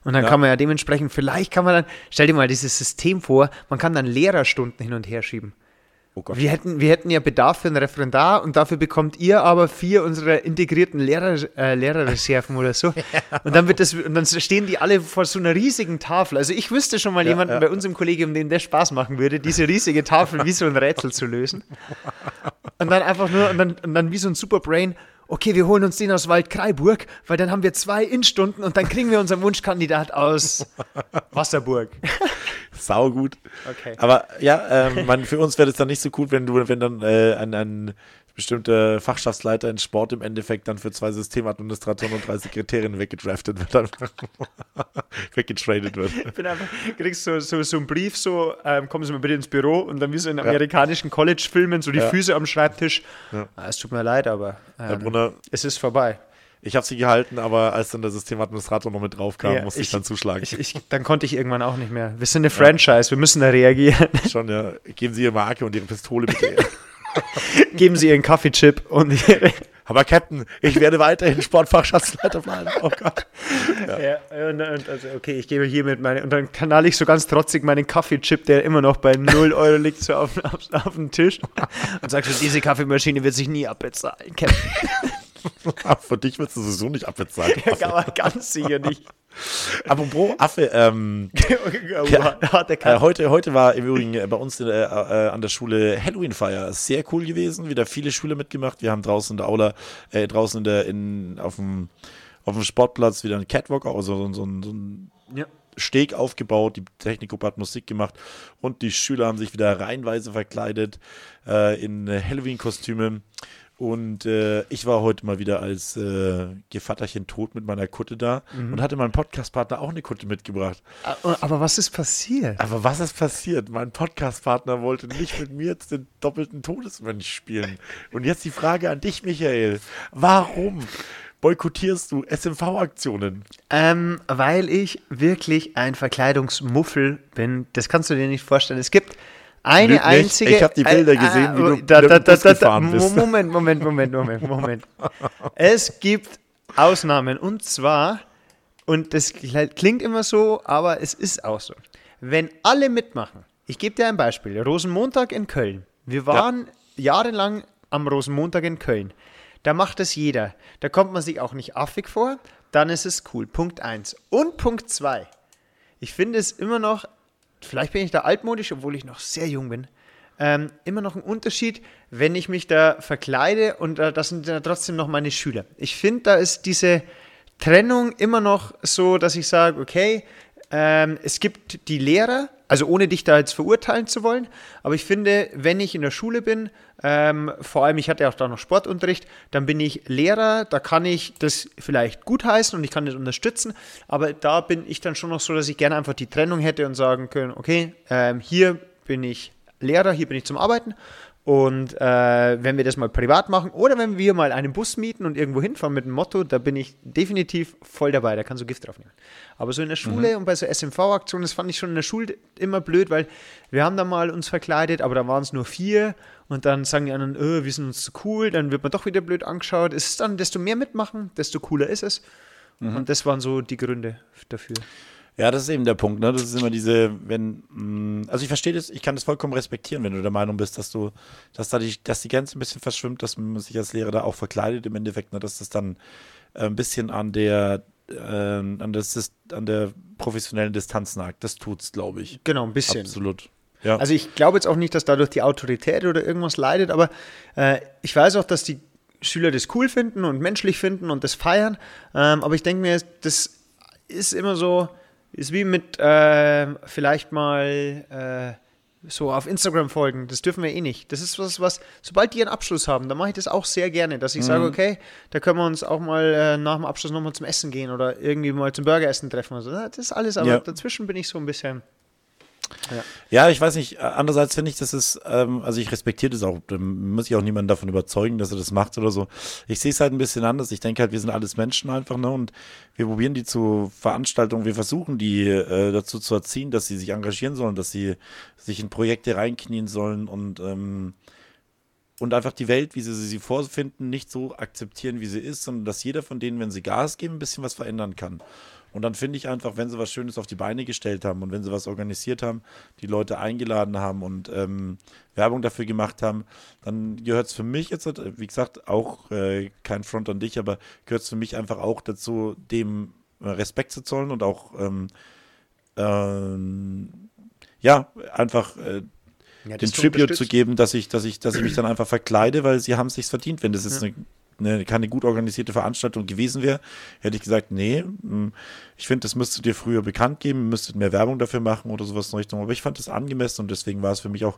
Speaker 2: Und dann
Speaker 1: Ja.
Speaker 2: kann man ja dementsprechend, vielleicht kann man dann, stell dir mal dieses System vor, man kann dann Lehrerstunden hin und her schieben.
Speaker 1: Oh.
Speaker 2: Wir hätten, wir hätten ja Bedarf für einen Referendar und dafür bekommt ihr aber vier unserer integrierten Lehrer, äh, Lehrerreserven oder so. Und dann wird das, und dann stehen die alle vor so einer riesigen Tafel. Also ich wüsste schon mal
Speaker 1: Ja,
Speaker 2: jemanden
Speaker 1: ja.
Speaker 2: bei uns im Kollegium, dem das Spaß machen würde, diese riesige Tafel wie so ein Rätsel zu lösen. Und dann einfach nur, und dann, und dann wie so ein Superbrain, okay, wir holen uns den aus Waldkraiburg, weil dann haben wir zwei Innstunden und dann kriegen wir unseren Wunschkandidat aus Wasserburg.
Speaker 1: Sau gut.
Speaker 2: Okay.
Speaker 1: Aber ja, ähm, man, für uns wäre das dann nicht so cool, wenn du, wenn dann äh, ein, ein bestimmter Fachschaftsleiter in Sport im Endeffekt dann für zwei Systemadministratoren und drei Sekretärinnen weggedraftet wird, weggetradet wird.
Speaker 2: Ich bin einfach, kriegst so, so, so einen Brief, so, ähm, kommen Sie mal bitte ins Büro und dann wie so in amerikanischen College-Filmen, so die
Speaker 1: Ja.
Speaker 2: Füße am Schreibtisch. Ah, es tut mir leid, aber ähm,
Speaker 1: Brunner,
Speaker 2: es ist vorbei.
Speaker 1: Ich habe sie gehalten, aber als dann der Systemadministrator noch mit drauf kam,
Speaker 2: Ja,
Speaker 1: musste ich,
Speaker 2: ich-
Speaker 1: dann zuschlagen.
Speaker 2: Ich, ich, dann konnte ich irgendwann auch nicht mehr. Wir sind eine Franchise, wir müssen da reagieren.
Speaker 1: Schon, ja. Geben Sie Ihre Marke und Ihre Pistole bitte.
Speaker 2: Geben Sie Ihren Kaffeechip und
Speaker 1: aber Captain, ich werde weiterhin Sportfachschaftsleiter bleiben. Oh Gott.
Speaker 2: Ja, und, und also, okay, ich gebe hiermit meine. Und dann knall ich so ganz trotzig meinen Kaffeechip, der immer noch bei 0 Euro liegt, so auf, auf, auf dem Tisch. Und sagst so, diese Kaffeemaschine wird sich nie abbezahlen. Captain.
Speaker 1: Für dich wird es sowieso nicht abbezahlt.
Speaker 2: Aber ganz sicher nicht.
Speaker 1: Apropos Affe, ähm, ja, äh, heute, heute war im Übrigen äh, bei uns in, äh, äh, an der Schule Halloween-Feier. Sehr cool gewesen, wieder viele Schüler mitgemacht. Wir haben draußen in der Aula, äh, draußen in der, in, auf, dem, auf dem Sportplatz wieder einen Catwalk, also so, so, so ein
Speaker 2: Ja.
Speaker 1: Steg aufgebaut. Die Technikgruppe hat Musik gemacht und die Schüler haben sich wieder reihenweise verkleidet äh, in Halloween-Kostüme. Und äh, ich war heute mal wieder als äh, Gevatterchen tot mit meiner Kutte da und hatte meinem Podcastpartner auch eine Kutte mitgebracht.
Speaker 2: Aber was ist passiert?
Speaker 1: Aber was ist passiert? Mein Podcastpartner wollte nicht mit mir jetzt den doppelten Todesmönch spielen. Und jetzt die Frage an dich, Michael. Warum boykottierst du SMV-Aktionen?
Speaker 2: Ähm, weil ich wirklich ein Verkleidungsmuffel bin. Das kannst du dir nicht vorstellen. Es gibt eine
Speaker 1: Lüg nicht.
Speaker 2: einzige.
Speaker 1: Ich hab die Bilder gesehen, wie du
Speaker 2: da, da, da, da, da,
Speaker 1: bist.
Speaker 2: Moment, Moment, Moment, Moment, Moment. es gibt Ausnahmen und zwar, und das klingt immer so, aber es ist auch so. Wenn alle mitmachen, ich gebe dir ein Beispiel: Rosenmontag in Köln. Wir waren jahrelang am Rosenmontag in Köln. Da macht es jeder. Da kommt man sich auch nicht affig vor. Dann ist es cool. Punkt 1. Und Punkt 2. Ich finde es immer noch, vielleicht bin ich da altmodisch, obwohl ich noch sehr jung bin, ähm, immer noch ein Unterschied, wenn ich mich da verkleide und äh, das sind ja trotzdem noch meine Schüler. Ich finde, da ist diese Trennung immer noch so, dass ich sage, okay, ähm, es gibt die Lehrer, also ohne dich da jetzt verurteilen zu wollen, aber ich finde, wenn ich in der Schule bin, ähm, vor allem ich hatte auch da noch Sportunterricht, dann bin ich Lehrer, da kann ich das vielleicht gutheißen und ich kann das unterstützen, aber da bin ich dann schon noch so, dass ich gerne einfach die Trennung hätte und sagen können, okay, ähm, hier bin ich Lehrer, hier bin ich zum Arbeiten und äh, wenn wir das mal privat machen oder wenn wir mal einen Bus mieten und irgendwo hinfahren mit dem Motto, da bin ich definitiv voll dabei, da kannst du Gift drauf nehmen. Aber so in der Schule und bei so SMV-Aktionen, das fand ich schon in der Schule immer blöd, weil wir haben da mal uns verkleidet, aber da waren es nur vier und dann sagen die anderen, öh, wir sind uns zu cool, dann wird man doch wieder blöd angeschaut. Es ist dann, desto mehr mitmachen, desto cooler ist es. Und das waren so die Gründe dafür.
Speaker 1: Ja, das ist eben der Punkt, ne? Das ist immer diese, wenn, mh, also ich verstehe das, ich kann das vollkommen respektieren, wenn du der Meinung bist, dass du, dass da die, dass die Grenze ein bisschen verschwimmt, dass man sich als Lehrer da auch verkleidet im Endeffekt, ne? Dass das dann äh, ein bisschen an der, äh, an, das, an der professionellen Distanz nagt. Das tut's, glaube ich.
Speaker 2: Genau, ein bisschen.
Speaker 1: Absolut. Ja.
Speaker 2: Also ich glaube jetzt auch nicht, dass dadurch die Autorität oder irgendwas leidet, aber äh, ich weiß auch, dass die Schüler das cool finden und menschlich finden und das feiern. Ähm, aber ich denke mir, das ist immer so, ist wie mit äh, vielleicht mal äh, so auf Instagram folgen. Das dürfen wir eh nicht. Das ist was, was, sobald die einen Abschluss haben, dann mache ich das auch sehr gerne, dass ich sage, okay, da können wir uns auch mal äh, nach dem Abschluss nochmal zum Essen gehen oder irgendwie mal zum Burgeressen treffen. Also, das ist alles, aber
Speaker 1: Ja.
Speaker 2: dazwischen bin ich so ein bisschen.
Speaker 1: Ja, ich weiß nicht. Andererseits finde ich, das ist, ähm, also ich respektiere das auch. Da muss ich auch niemanden davon überzeugen, dass er das macht oder so. Ich sehe es halt ein bisschen anders. Ich denke halt, wir sind alles Menschen einfach, ne? Und wir probieren die zu Veranstaltungen, wir versuchen die äh, dazu zu erziehen, dass sie sich engagieren sollen, dass sie sich in Projekte reinknien sollen und ähm, und einfach die Welt, wie sie sie vorfinden, nicht so akzeptieren, wie sie ist, sondern dass jeder von denen, wenn sie Gas geben, ein bisschen was verändern kann. Und dann finde ich einfach, wenn sie was Schönes auf die Beine gestellt haben und wenn sie was organisiert haben, die Leute eingeladen haben und ähm, Werbung dafür gemacht haben, dann gehört es für mich jetzt, wie gesagt, auch äh, kein Front an dich, aber gehört es für mich einfach auch dazu, dem Respekt zu zollen und auch ähm, ähm, ja, einfach äh,
Speaker 2: Ja,
Speaker 1: den Tribute zu geben, dass ich, dass ich, dass ich mich dann einfach verkleide, weil sie haben es sich verdient. Wenn das jetzt eine, eine, keine gut organisierte Veranstaltung gewesen wäre, hätte ich gesagt, nee, mh, ich finde, das müsstet ihr früher bekannt geben, müsstet mehr Werbung dafür machen oder sowas in Richtung. Aber ich fand das angemessen und deswegen war es für mich auch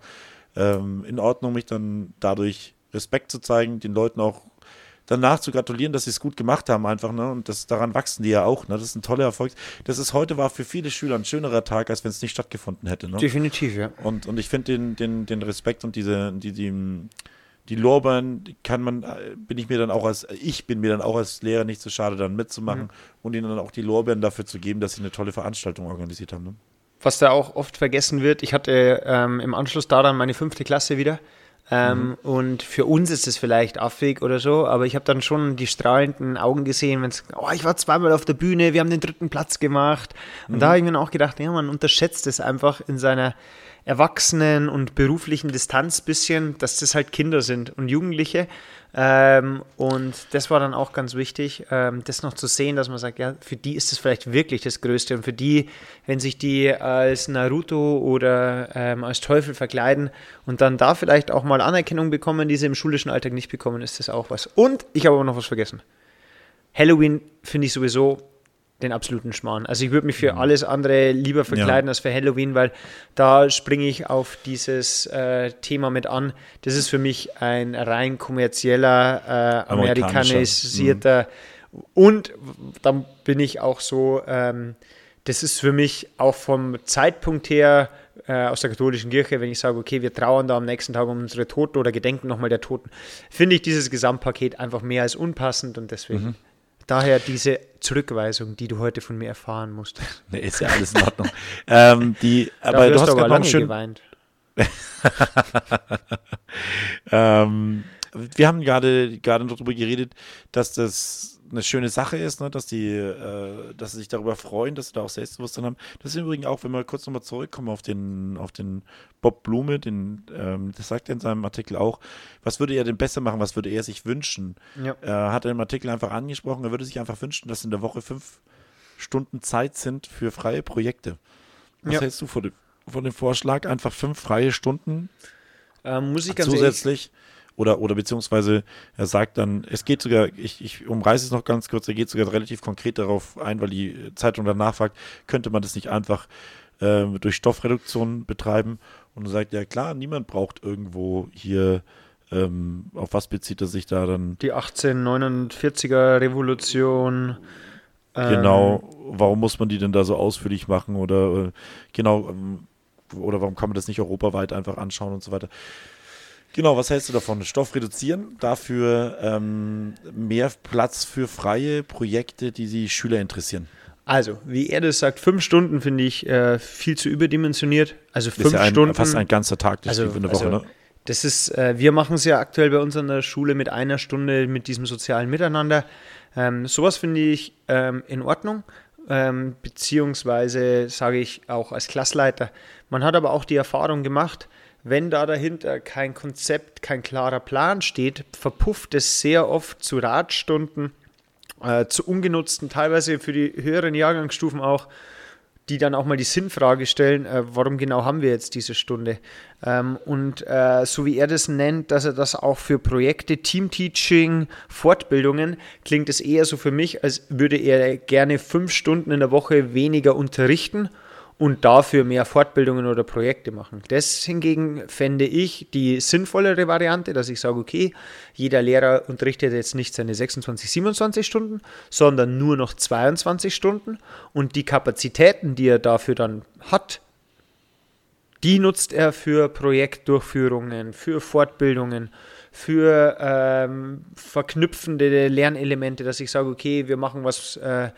Speaker 1: ähm, in Ordnung, mich dann dadurch Respekt zu zeigen, den Leuten auch danach zu gratulieren, dass sie es gut gemacht haben einfach, ne? Und das, daran wachsen die ja auch, ne? Das ist ein toller Erfolg. Das ist heute war für viele Schüler ein schönerer Tag, als wenn es nicht stattgefunden hätte, ne?
Speaker 2: Definitiv, ja.
Speaker 1: Und, und ich finde den, den, den Respekt und diese, die, die, die Lorbeeren kann man, äh, bin ich mir dann auch als, ich bin mir dann auch als Lehrer nicht so schade, dann mitzumachen und ihnen dann auch die Lorbeeren dafür zu geben, dass sie eine tolle Veranstaltung organisiert haben. Ne?
Speaker 2: Was da auch oft vergessen wird, ich hatte ähm, im Anschluss daran meine fünfte Klasse wieder. Ähm, Und für uns ist es vielleicht affig oder so, aber ich habe dann schon die strahlenden Augen gesehen, wenn es, oh, ich war zweimal auf der Bühne, wir haben den dritten Platz gemacht. Und da habe ich mir dann auch gedacht, ja, man unterschätzt es einfach in seiner Erwachsenen und beruflichen Distanz bisschen, dass das halt Kinder sind und Jugendliche. Ähm, und das war dann auch ganz wichtig, ähm, das noch zu sehen, dass man sagt, ja, für die ist das vielleicht wirklich das Größte. Und für die, wenn sich die als Naruto oder ähm, als Teufel verkleiden und dann da vielleicht auch mal Anerkennung bekommen, die sie im schulischen Alltag nicht bekommen, ist das auch was. Und ich habe aber noch was vergessen. Halloween finde ich sowieso den absoluten Schmarrn. Also ich würde mich für mhm. alles andere lieber verkleiden ja. als für Halloween, weil da springe ich auf dieses äh, Thema mit an. Das ist für mich ein rein kommerzieller, äh, amerikanisierter mhm. und dann bin ich auch so, ähm, das ist für mich auch vom Zeitpunkt her äh, aus der katholischen Kirche, wenn ich sage, okay, wir trauern da am nächsten Tag um unsere Toten oder gedenken nochmal der Toten, finde ich dieses Gesamtpaket einfach mehr als unpassend und deswegen mhm. Daher diese Zurückweisung, die du heute von mir erfahren musst.
Speaker 1: Nee, ist ja alles in Ordnung. ähm, die, aber du hast aber lange schön
Speaker 2: geweint.
Speaker 1: ähm, wir haben gerade gerade darüber geredet, dass das eine schöne Sache ist, ne, dass die, äh, dass sie sich darüber freuen, dass sie da auch Selbstbewusstsein haben. Das ist übrigens auch, wenn wir kurz nochmal zurückkommen auf den, auf den Bob Blume, den, ähm, das sagt er in seinem Artikel auch, was würde er denn besser machen, was würde er sich wünschen? Ja. Äh, hat er im Artikel einfach angesprochen, er würde sich einfach wünschen, dass in der Woche fünf Stunden Zeit sind für freie Projekte. Was ja. hältst du von dem, von dem Vorschlag, einfach fünf freie Stunden
Speaker 2: ähm, muss ich ganz
Speaker 1: zusätzlich? Ehrlich, oder, oder beziehungsweise er sagt dann, es geht sogar, ich, ich umreiße es noch ganz kurz, er geht sogar relativ konkret darauf ein, weil die Zeitung danach fragt, könnte man das nicht einfach äh, durch Stoffreduktion betreiben? Und er sagt, ja klar, niemand braucht irgendwo hier ähm, auf was bezieht er sich da dann?
Speaker 2: Die 1849er Revolution.
Speaker 1: Ähm, genau, warum muss man die denn da so ausführlich machen oder äh, genau, ähm, oder warum kann man das nicht europaweit einfach anschauen und so weiter. Genau, was hältst du davon? Stoff reduzieren, dafür ähm, mehr Platz für freie Projekte, die die Schüler interessieren.
Speaker 2: Also, wie er das sagt, fünf Stunden finde ich äh, viel zu überdimensioniert. Also fünf ja ein, Stunden.
Speaker 1: Fast ein ganzer Tag
Speaker 2: also, in der Woche, also, ne? Das ist, äh, wir machen es ja aktuell bei uns an der Schule mit einer Stunde mit diesem sozialen Miteinander. Ähm, sowas finde ich ähm, in Ordnung. Ähm, beziehungsweise sage ich auch als Klassleiter. Man hat aber auch die Erfahrung gemacht, wenn da dahinter kein Konzept, kein klarer Plan steht, verpufft es sehr oft zu Radstunden, äh, zu ungenutzten, teilweise für die höheren Jahrgangsstufen auch, die dann auch mal die Sinnfrage stellen, äh, warum genau haben wir jetzt diese Stunde? Ähm, und äh, so wie er das nennt, dass er das auch für Projekte, Teamteaching, Fortbildungen, klingt es eher so für mich, als würde er gerne fünf Stunden in der Woche weniger unterrichten und dafür mehr Fortbildungen oder Projekte machen. Das hingegen fände ich die sinnvollere Variante, dass ich sage, okay, jeder Lehrer unterrichtet jetzt nicht seine 26, 27 Stunden, sondern nur noch 22 Stunden und die Kapazitäten, die er dafür dann hat, die nutzt er für Projektdurchführungen, für Fortbildungen, für ähm, verknüpfende Lernelemente, dass ich sage, okay, wir machen was äh,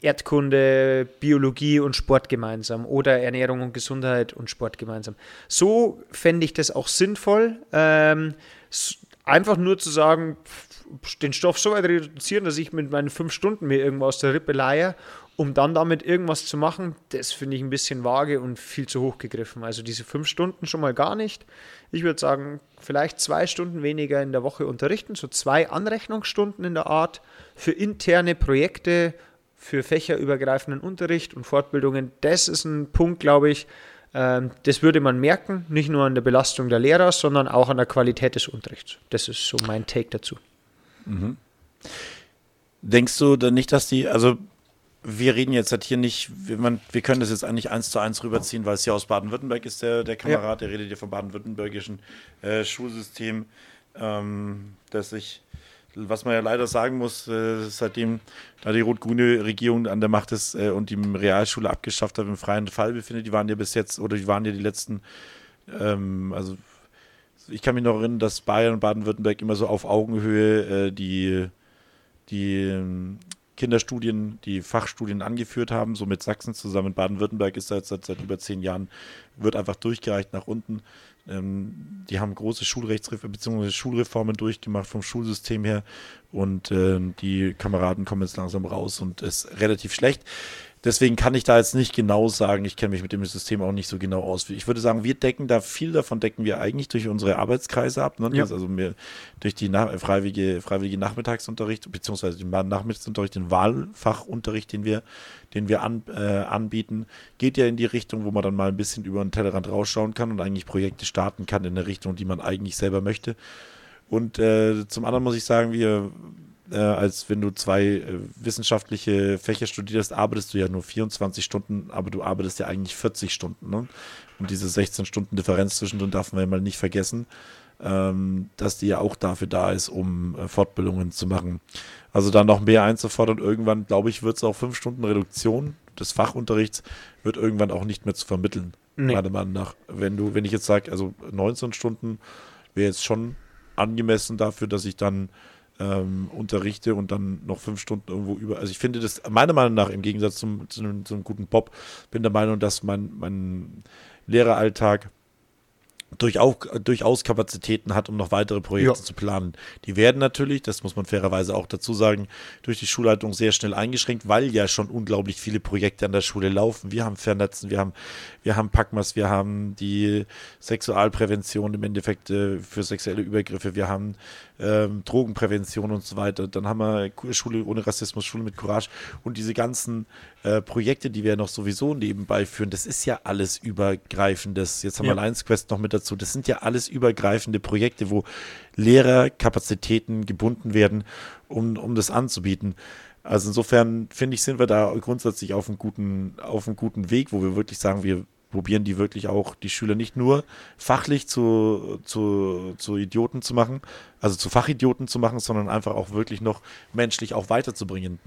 Speaker 2: Erdkunde, Biologie und Sport gemeinsam oder Ernährung und Gesundheit und Sport gemeinsam. So fände ich das auch sinnvoll. Ähm, einfach nur zu sagen, den Stoff so weit reduzieren, dass ich mit meinen fünf Stunden mir irgendwas aus der Rippe leihe, um dann damit irgendwas zu machen, das finde ich ein bisschen vage und viel zu hoch gegriffen. Also diese fünf Stunden schon mal gar nicht. Ich würde sagen, vielleicht zwei Stunden weniger in der Woche unterrichten, so zwei Anrechnungsstunden in der Art für interne Projekte für fächerübergreifenden Unterricht und Fortbildungen, das ist ein Punkt, glaube ich, ähm, das würde man merken, nicht nur an der Belastung der Lehrer, sondern auch an der Qualität des Unterrichts. Das ist so mein Take dazu.
Speaker 1: Mhm. Denkst du denn nicht, dass die, also wir reden jetzt halt hier nicht, wir, man, wir können das jetzt eigentlich eins zu eins rüberziehen, weil es hier aus Baden-Württemberg ist, der, der Kamerad, ja. der redet hier vom baden-württembergischen äh, Schulsystem, ähm, das sich was man ja leider sagen muss, äh, seitdem da die rot-grüne Regierung an der Macht ist äh, und die Realschule abgeschafft hat, im freien Fall befindet, die waren ja bis jetzt, oder die waren ja die letzten, ähm, also ich kann mich noch erinnern, dass Bayern und Baden-Württemberg immer so auf Augenhöhe äh, die, die ähm, Kinderstudien, die Fachstudien angeführt haben, so mit Sachsen zusammen. Baden-Württemberg ist seit, seit, seit über zehn Jahren, wird einfach durchgereicht nach unten. Ähm, die haben große Schulrechtsreformen bzw. Schulreformen durchgemacht vom Schulsystem her und äh, die Kameraden kommen jetzt langsam raus und ist relativ schlecht. Deswegen kann ich da jetzt nicht genau sagen, ich kenne mich mit dem System auch nicht so genau aus. Ich würde sagen, wir decken da viel davon decken wir eigentlich durch unsere Arbeitskreise ab. Ne?
Speaker 2: Ja.
Speaker 1: Also wir, durch die nach, freiwillige, freiwillige Nachmittagsunterricht, beziehungsweise den Nachmittagsunterricht, den Wahlfachunterricht, den wir, den wir an, äh, anbieten, geht ja in die Richtung, wo man dann mal ein bisschen über den Tellerrand rausschauen kann und eigentlich Projekte starten kann in der Richtung, die man eigentlich selber möchte. Und äh, zum anderen muss ich sagen, wir äh, als wenn du zwei äh, wissenschaftliche Fächer studierst, arbeitest du ja nur 24 Stunden, aber du arbeitest ja eigentlich 40 Stunden. Ne? Und diese 16 Stunden Differenz zwischendrin darf man ja mal nicht vergessen, ähm, dass die ja auch dafür da ist, um äh, Fortbildungen zu machen. Also da noch mehr einzufordern, irgendwann, glaube ich, wird es auch 5 Stunden Reduktion des Fachunterrichts, wird irgendwann auch nicht mehr zu vermitteln.
Speaker 2: Nee.
Speaker 1: Meiner Meinung nach. Wenn du, wenn ich jetzt sage, also 19 Stunden wäre jetzt schon angemessen dafür, dass ich dann ähm, unterrichte und dann noch fünf Stunden irgendwo über. Also ich finde das meiner Meinung nach im Gegensatz zum, zu, einem, zu einem guten Pop, bin der Meinung, dass mein, mein Lehreralltag durchaus, durchaus Kapazitäten hat, um noch weitere Projekte
Speaker 2: Ja.
Speaker 1: zu planen. Die werden natürlich, das muss man fairerweise auch dazu sagen, durch die Schulleitung sehr schnell eingeschränkt, weil ja schon unglaublich viele Projekte an der Schule laufen. Wir haben Vernetzen, wir haben, wir haben Packmas, wir haben die Sexualprävention im Endeffekt äh, für sexuelle Übergriffe, wir haben ähm, Drogenprävention und so weiter. Dann haben wir Schule ohne Rassismus, Schule mit Courage und diese ganzen äh, Projekte, die wir noch sowieso nebenbei führen, das ist ja alles übergreifendes. Jetzt haben
Speaker 2: Ja.
Speaker 1: wir Lions Quest noch mit dazu. Das sind ja alles übergreifende Projekte, wo Lehrerkapazitäten gebunden werden, um, um das anzubieten. Also insofern finde ich, sind wir da grundsätzlich auf einem guten, auf einem guten Weg, wo wir wirklich sagen, wir probieren die wirklich auch, die Schüler nicht nur fachlich zu, zu, zu Idioten zu machen, also zu Fachidioten zu machen, sondern einfach auch wirklich noch menschlich auch weiterzubringen.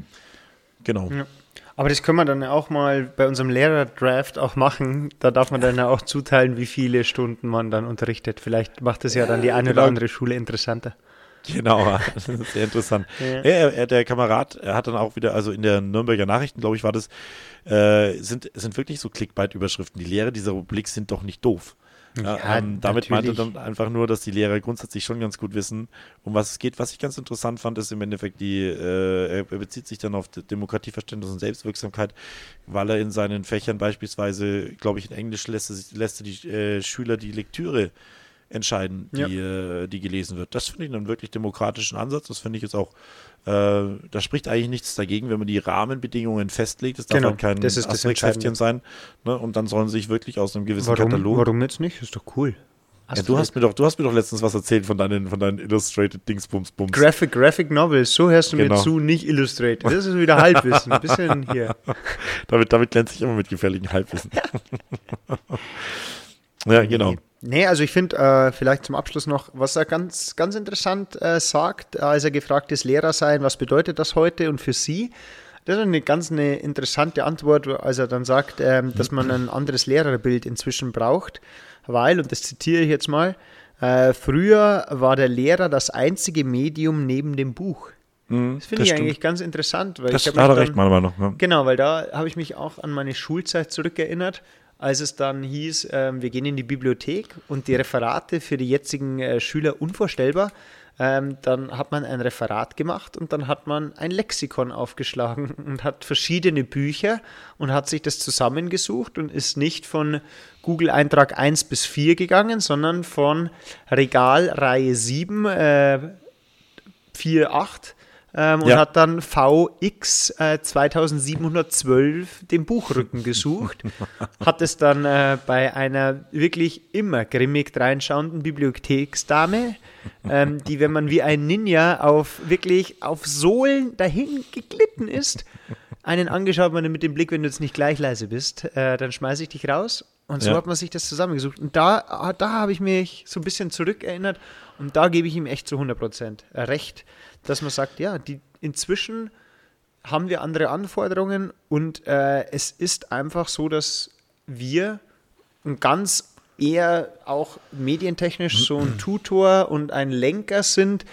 Speaker 1: Genau.
Speaker 2: Ja. Aber das können wir dann auch mal bei unserem Lehrerdraft auch machen. Da darf man dann ja auch zuteilen, wie viele Stunden man dann unterrichtet. Vielleicht macht das ja dann die eine oder
Speaker 1: genau.
Speaker 2: andere Schule interessanter.
Speaker 1: Genau, sehr interessant.
Speaker 2: Ja.
Speaker 1: Er, der Kamerad, er hat dann auch wieder, also in der Nürnberger Nachrichten, glaube ich, war das, äh, sind, sind wirklich so Clickbait-Überschriften. Die Lehrer dieser Republik sind doch nicht doof. Ja, ähm, damit meinte er
Speaker 2: natürlich.
Speaker 1: dann einfach nur, dass die Lehrer grundsätzlich schon ganz gut wissen, um was es geht. Was ich ganz interessant fand, ist im Endeffekt die, äh, er bezieht sich dann auf Demokratieverständnis und Selbstwirksamkeit, weil er in seinen Fächern beispielsweise, glaube ich, in Englisch lässt er, lässt er die äh, Schüler die Lektüre entscheiden, die, äh, die gelesen wird. Das finde ich einen wirklich demokratischen Ansatz. Das finde ich jetzt auch, äh, da spricht eigentlich nichts dagegen, wenn man die Rahmenbedingungen festlegt. Es darf
Speaker 2: Genau,
Speaker 1: halt kein
Speaker 2: das ist das
Speaker 1: Asterix-Heftchen sein. Ne? Und dann sollen sich wirklich aus einem gewissen
Speaker 2: Warum,
Speaker 1: Katalog
Speaker 2: warum jetzt nicht? Ist doch cool.
Speaker 1: ja, du hast mir doch, du hast mir doch letztens was erzählt von deinen, von deinen Illustrated Dingsbums-Bums.
Speaker 2: Graphic, Graphic Novels, so hörst du
Speaker 1: Genau.
Speaker 2: mir zu, nicht Illustrated. Das ist wieder Halbwissen. Ein bisschen hier.
Speaker 1: damit, damit glänze ich immer mit gefährlichen Halbwissen. ja, genau.
Speaker 2: Nee, also ich finde äh, vielleicht zum Abschluss noch, was er ganz, ganz interessant äh, sagt, als er gefragt ist, Lehrer sein, was bedeutet das heute und für Sie? Das ist eine ganz eine interessante Antwort, als er dann sagt, ähm, dass man ein anderes Lehrerbild inzwischen braucht, weil, und das zitiere ich jetzt mal, äh, früher war der Lehrer das einzige Medium neben dem Buch. Das finde ich
Speaker 1: stimmt.
Speaker 2: eigentlich ganz interessant, weil
Speaker 1: Das
Speaker 2: ich
Speaker 1: hat er recht, meiner Meinung nach.
Speaker 2: Genau, weil da habe ich mich auch an meine Schulzeit zurückerinnert, als es dann hieß, ähm, wir gehen in die Bibliothek und die Referate für die jetzigen äh, Schüler unvorstellbar. Ähm, dann hat man ein Referat gemacht und dann hat man ein Lexikon aufgeschlagen und hat verschiedene Bücher und hat sich das zusammengesucht und ist nicht von Google-Eintrag 1 bis 4 gegangen, sondern von Regalreihe 7, äh, 4, 8 ähm, und
Speaker 1: Ja.
Speaker 2: hat dann VX äh, 2712 den Buchrücken gesucht. hat es dann äh, bei einer wirklich immer grimmig reinschauenden Bibliotheksdame, ähm, die, wenn man wie ein Ninja auf wirklich auf Sohlen dahin geglitten ist, einen angeschaut, man mit dem Blick, wenn du jetzt nicht gleich leise bist, äh, dann schmeiße ich dich raus. Und so
Speaker 1: Ja.
Speaker 2: hat man sich das zusammengesucht. Und da, da habe ich mich so ein bisschen zurückerinnert und da gebe ich ihm echt zu 100% recht, dass man sagt, ja, die, inzwischen haben wir andere Anforderungen und äh, es ist einfach so, dass wir ein ganz eher auch medientechnisch so ein Tutor und ein Lenker sind,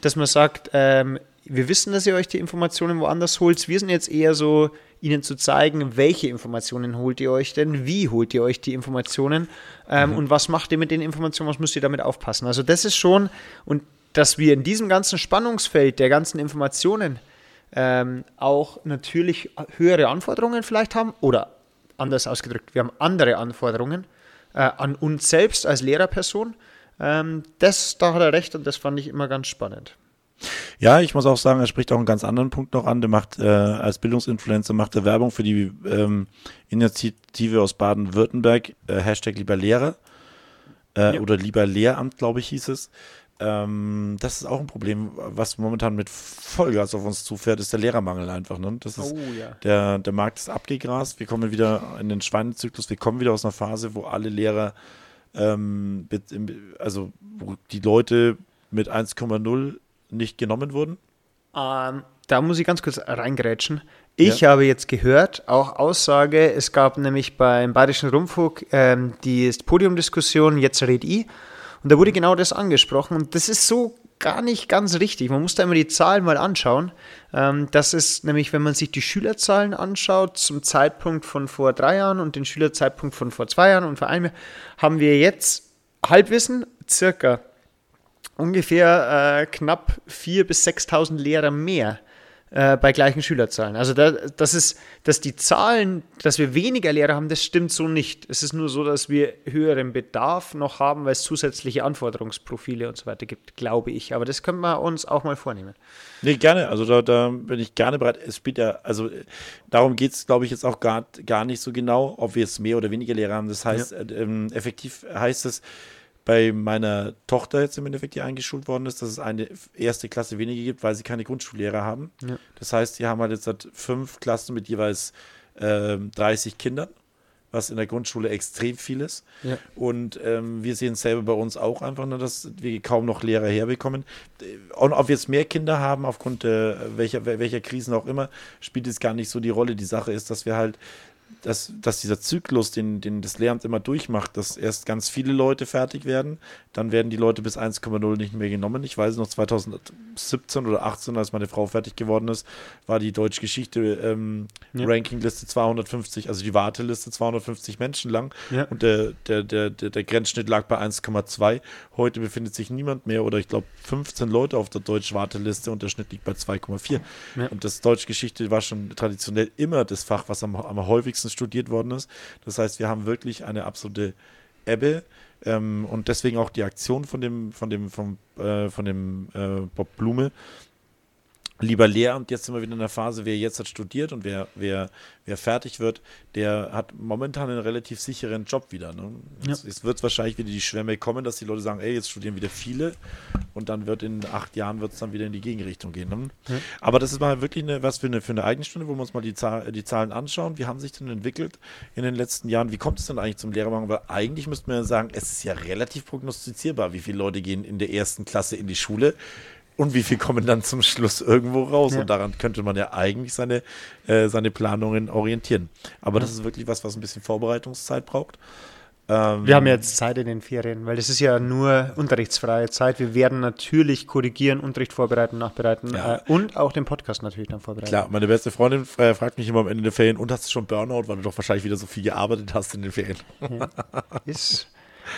Speaker 2: dass man sagt, ähm, wir wissen, dass ihr euch die Informationen woanders holt. Wir sind jetzt eher so, ihnen zu zeigen, welche Informationen holt ihr euch denn, wie holt ihr euch die Informationen ähm, und was macht ihr mit den Informationen, was müsst ihr damit aufpassen. Also das ist schon, und dass wir in diesem ganzen Spannungsfeld der ganzen Informationen ähm, auch natürlich höhere Anforderungen vielleicht haben oder anders ausgedrückt, wir haben andere Anforderungen äh, an uns selbst als Lehrerperson. Ähm, das, da hat er recht und das fand ich immer ganz spannend.
Speaker 1: Ja, ich muss auch sagen, er spricht auch einen ganz anderen Punkt noch an. Der macht äh, als Bildungsinfluencer macht er Werbung für die ähm, Initiative aus Baden-Württemberg, äh, Hashtag lieber Lehrer äh, ja. oder lieber Lehramt, glaube ich, hieß es. Ähm, das ist auch ein Problem, was momentan mit Vollgas auf uns zufährt, ist der Lehrermangel einfach. Ne? Das ist, oh, ja. der, der Markt ist abgegrast, wir kommen wieder in den Schweinezyklus, wir kommen wieder aus einer Phase, wo alle Lehrer, ähm, also wo die Leute mit 1,0 nicht genommen wurden.
Speaker 2: Ähm, da muss ich ganz kurz reingrätschen. Ich ja. habe jetzt gehört, auch Aussage, es gab nämlich beim Bayerischen Rundfunk ähm, die Podiumdiskussion, jetzt red ich, und da wurde genau das angesprochen. Und das ist so gar nicht ganz richtig. Man muss da immer die Zahlen mal anschauen. Ähm, das ist nämlich, wenn man sich die Schülerzahlen anschaut, zum Zeitpunkt von vor drei Jahren und den Schülerzeitpunkt von vor zwei Jahren und vor einem Jahr, haben wir jetzt Halbwissen, circa ungefähr äh, knapp 4.000 bis 6.000 Lehrer mehr äh, bei gleichen Schülerzahlen. Also da, das ist, dass die Zahlen, dass wir weniger Lehrer haben, das stimmt so nicht. Es ist nur so, dass wir höheren Bedarf noch haben, weil es zusätzliche Anforderungsprofile und so weiter gibt, glaube ich. Aber das können wir uns auch mal vornehmen.
Speaker 1: Nee, gerne. Also da, da bin ich gerne bereit. Es spielt ja, also darum geht es, glaube ich, jetzt auch gar, gar nicht so genau, ob wir jetzt mehr oder weniger Lehrer haben. Das heißt, ja. äh, ähm, effektiv heißt es, bei meiner Tochter jetzt im Endeffekt, die eingeschult worden ist, dass es eine erste Klasse weniger gibt, weil sie keine Grundschullehrer haben. Ja. Das heißt, die haben halt jetzt halt fünf Klassen mit jeweils äh, 30 Kindern, was in der Grundschule extrem viel ist. Ja. Und ähm, wir sehen es selber bei uns auch einfach, nur, dass wir kaum noch Lehrer herbekommen. Und ob wir jetzt mehr Kinder haben, aufgrund äh, welcher, welcher Krisen auch immer, spielt es gar nicht so die Rolle. Die Sache ist, dass wir halt dass, dass dieser Zyklus, den, den das Lehramt immer durchmacht, dass erst ganz viele Leute fertig werden, dann werden die Leute bis 1,0 nicht mehr genommen. Ich weiß noch, 2017 oder 18, als meine Frau fertig geworden ist, war die Deutschgeschichte ähm, ja. Rankingliste 250, also die Warteliste 250 Menschen lang ja. und der, der, der, der, der Grenzschnitt lag bei 1,2. Heute befindet sich niemand mehr oder ich glaube 15 Leute auf der Deutsch-Warteliste und der Schnitt liegt bei 2,4. Ja. Und das Deutschgeschichte war schon traditionell immer das Fach, was am, am häufigsten studiert worden ist. Das heißt, wir haben wirklich eine absolute Ebbe. Ähm, und deswegen auch die Aktion von dem, von dem, vom, äh, von dem äh, Bob Blume, lieber Lehramt. Jetzt sind wir wieder in der Phase, wer jetzt hat studiert und wer, wer, wer fertig wird, der hat momentan einen relativ sicheren Job wieder. Ne? Jetzt, ja. jetzt wird es wahrscheinlich wieder die Schwemme kommen, dass die Leute sagen, ey, jetzt studieren wieder viele und dann wird in acht Jahren wird es dann wieder in die Gegenrichtung gehen. Ne? Ja. Aber das ist mal wirklich eine, was für eine, für eine eigene Stunde, wo wir uns mal die, Zahl, die Zahlen anschauen. Wie haben sich denn entwickelt in den letzten Jahren? Wie kommt es denn eigentlich zum Lehrermangel? Weil eigentlich müsste man ja sagen, es ist ja relativ prognostizierbar, wie viele Leute gehen in der ersten Klasse in die Schule und wie viel kommen dann zum Schluss irgendwo raus. Ja. Und daran könnte man ja eigentlich seine, äh, seine Planungen orientieren. Aber ja. das ist wirklich was, was ein bisschen Vorbereitungszeit braucht.
Speaker 2: Ähm, wir haben jetzt Zeit in den Ferien, weil das ist ja nur unterrichtsfreie Zeit. Wir werden natürlich korrigieren, Unterricht vorbereiten, nachbereiten ja. äh, und auch den Podcast natürlich dann vorbereiten.
Speaker 1: Klar, meine beste Freundin äh, fragt mich immer am Ende der Ferien, und hast du schon Burnout, weil du doch wahrscheinlich wieder so viel gearbeitet hast in den Ferien.
Speaker 2: Ja. Ist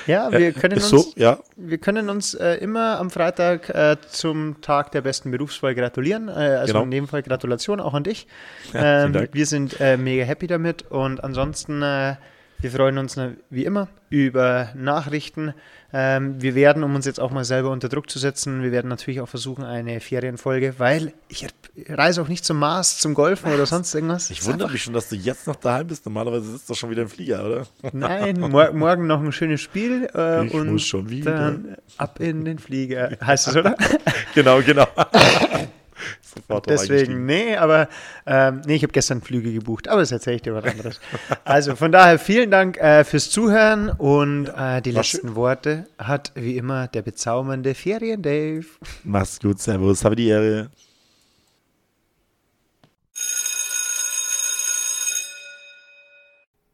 Speaker 2: ja, wir können uns, so, ja. Wir können uns äh, immer am Freitag äh, zum Tag der besten Berufswahl gratulieren. Äh, also genau. in dem Fall Gratulation auch an dich. Ja, ähm, wir sind äh, mega happy damit und ansonsten äh, wir freuen uns wie immer über Nachrichten. Ähm, wir werden, um uns jetzt auch mal selber unter Druck zu setzen, wir werden natürlich auch versuchen, eine Ferienfolge, weil ich reise auch nicht zum Mars, zum Golfen oder sonst irgendwas.
Speaker 1: Ich wundere mich schon, dass du jetzt noch daheim bist. Normalerweise sitzt du schon wieder im Flieger, oder?
Speaker 2: Nein, mor morgen noch ein schönes Spiel.
Speaker 1: Äh, ich und muss schon wieder.
Speaker 2: Dann ab in den Flieger. Heißt es, oder?
Speaker 1: genau, genau.
Speaker 2: Sofort Deswegen, nee, aber ähm, nee, ich habe gestern Flüge gebucht, aber das erzähle ich dir was anderes. also von daher vielen Dank äh, fürs Zuhören und äh, die letzten schön. Worte hat wie immer der bezaubernde Ferien-Dave.
Speaker 1: Mach's gut, Servus, habe die Ehre.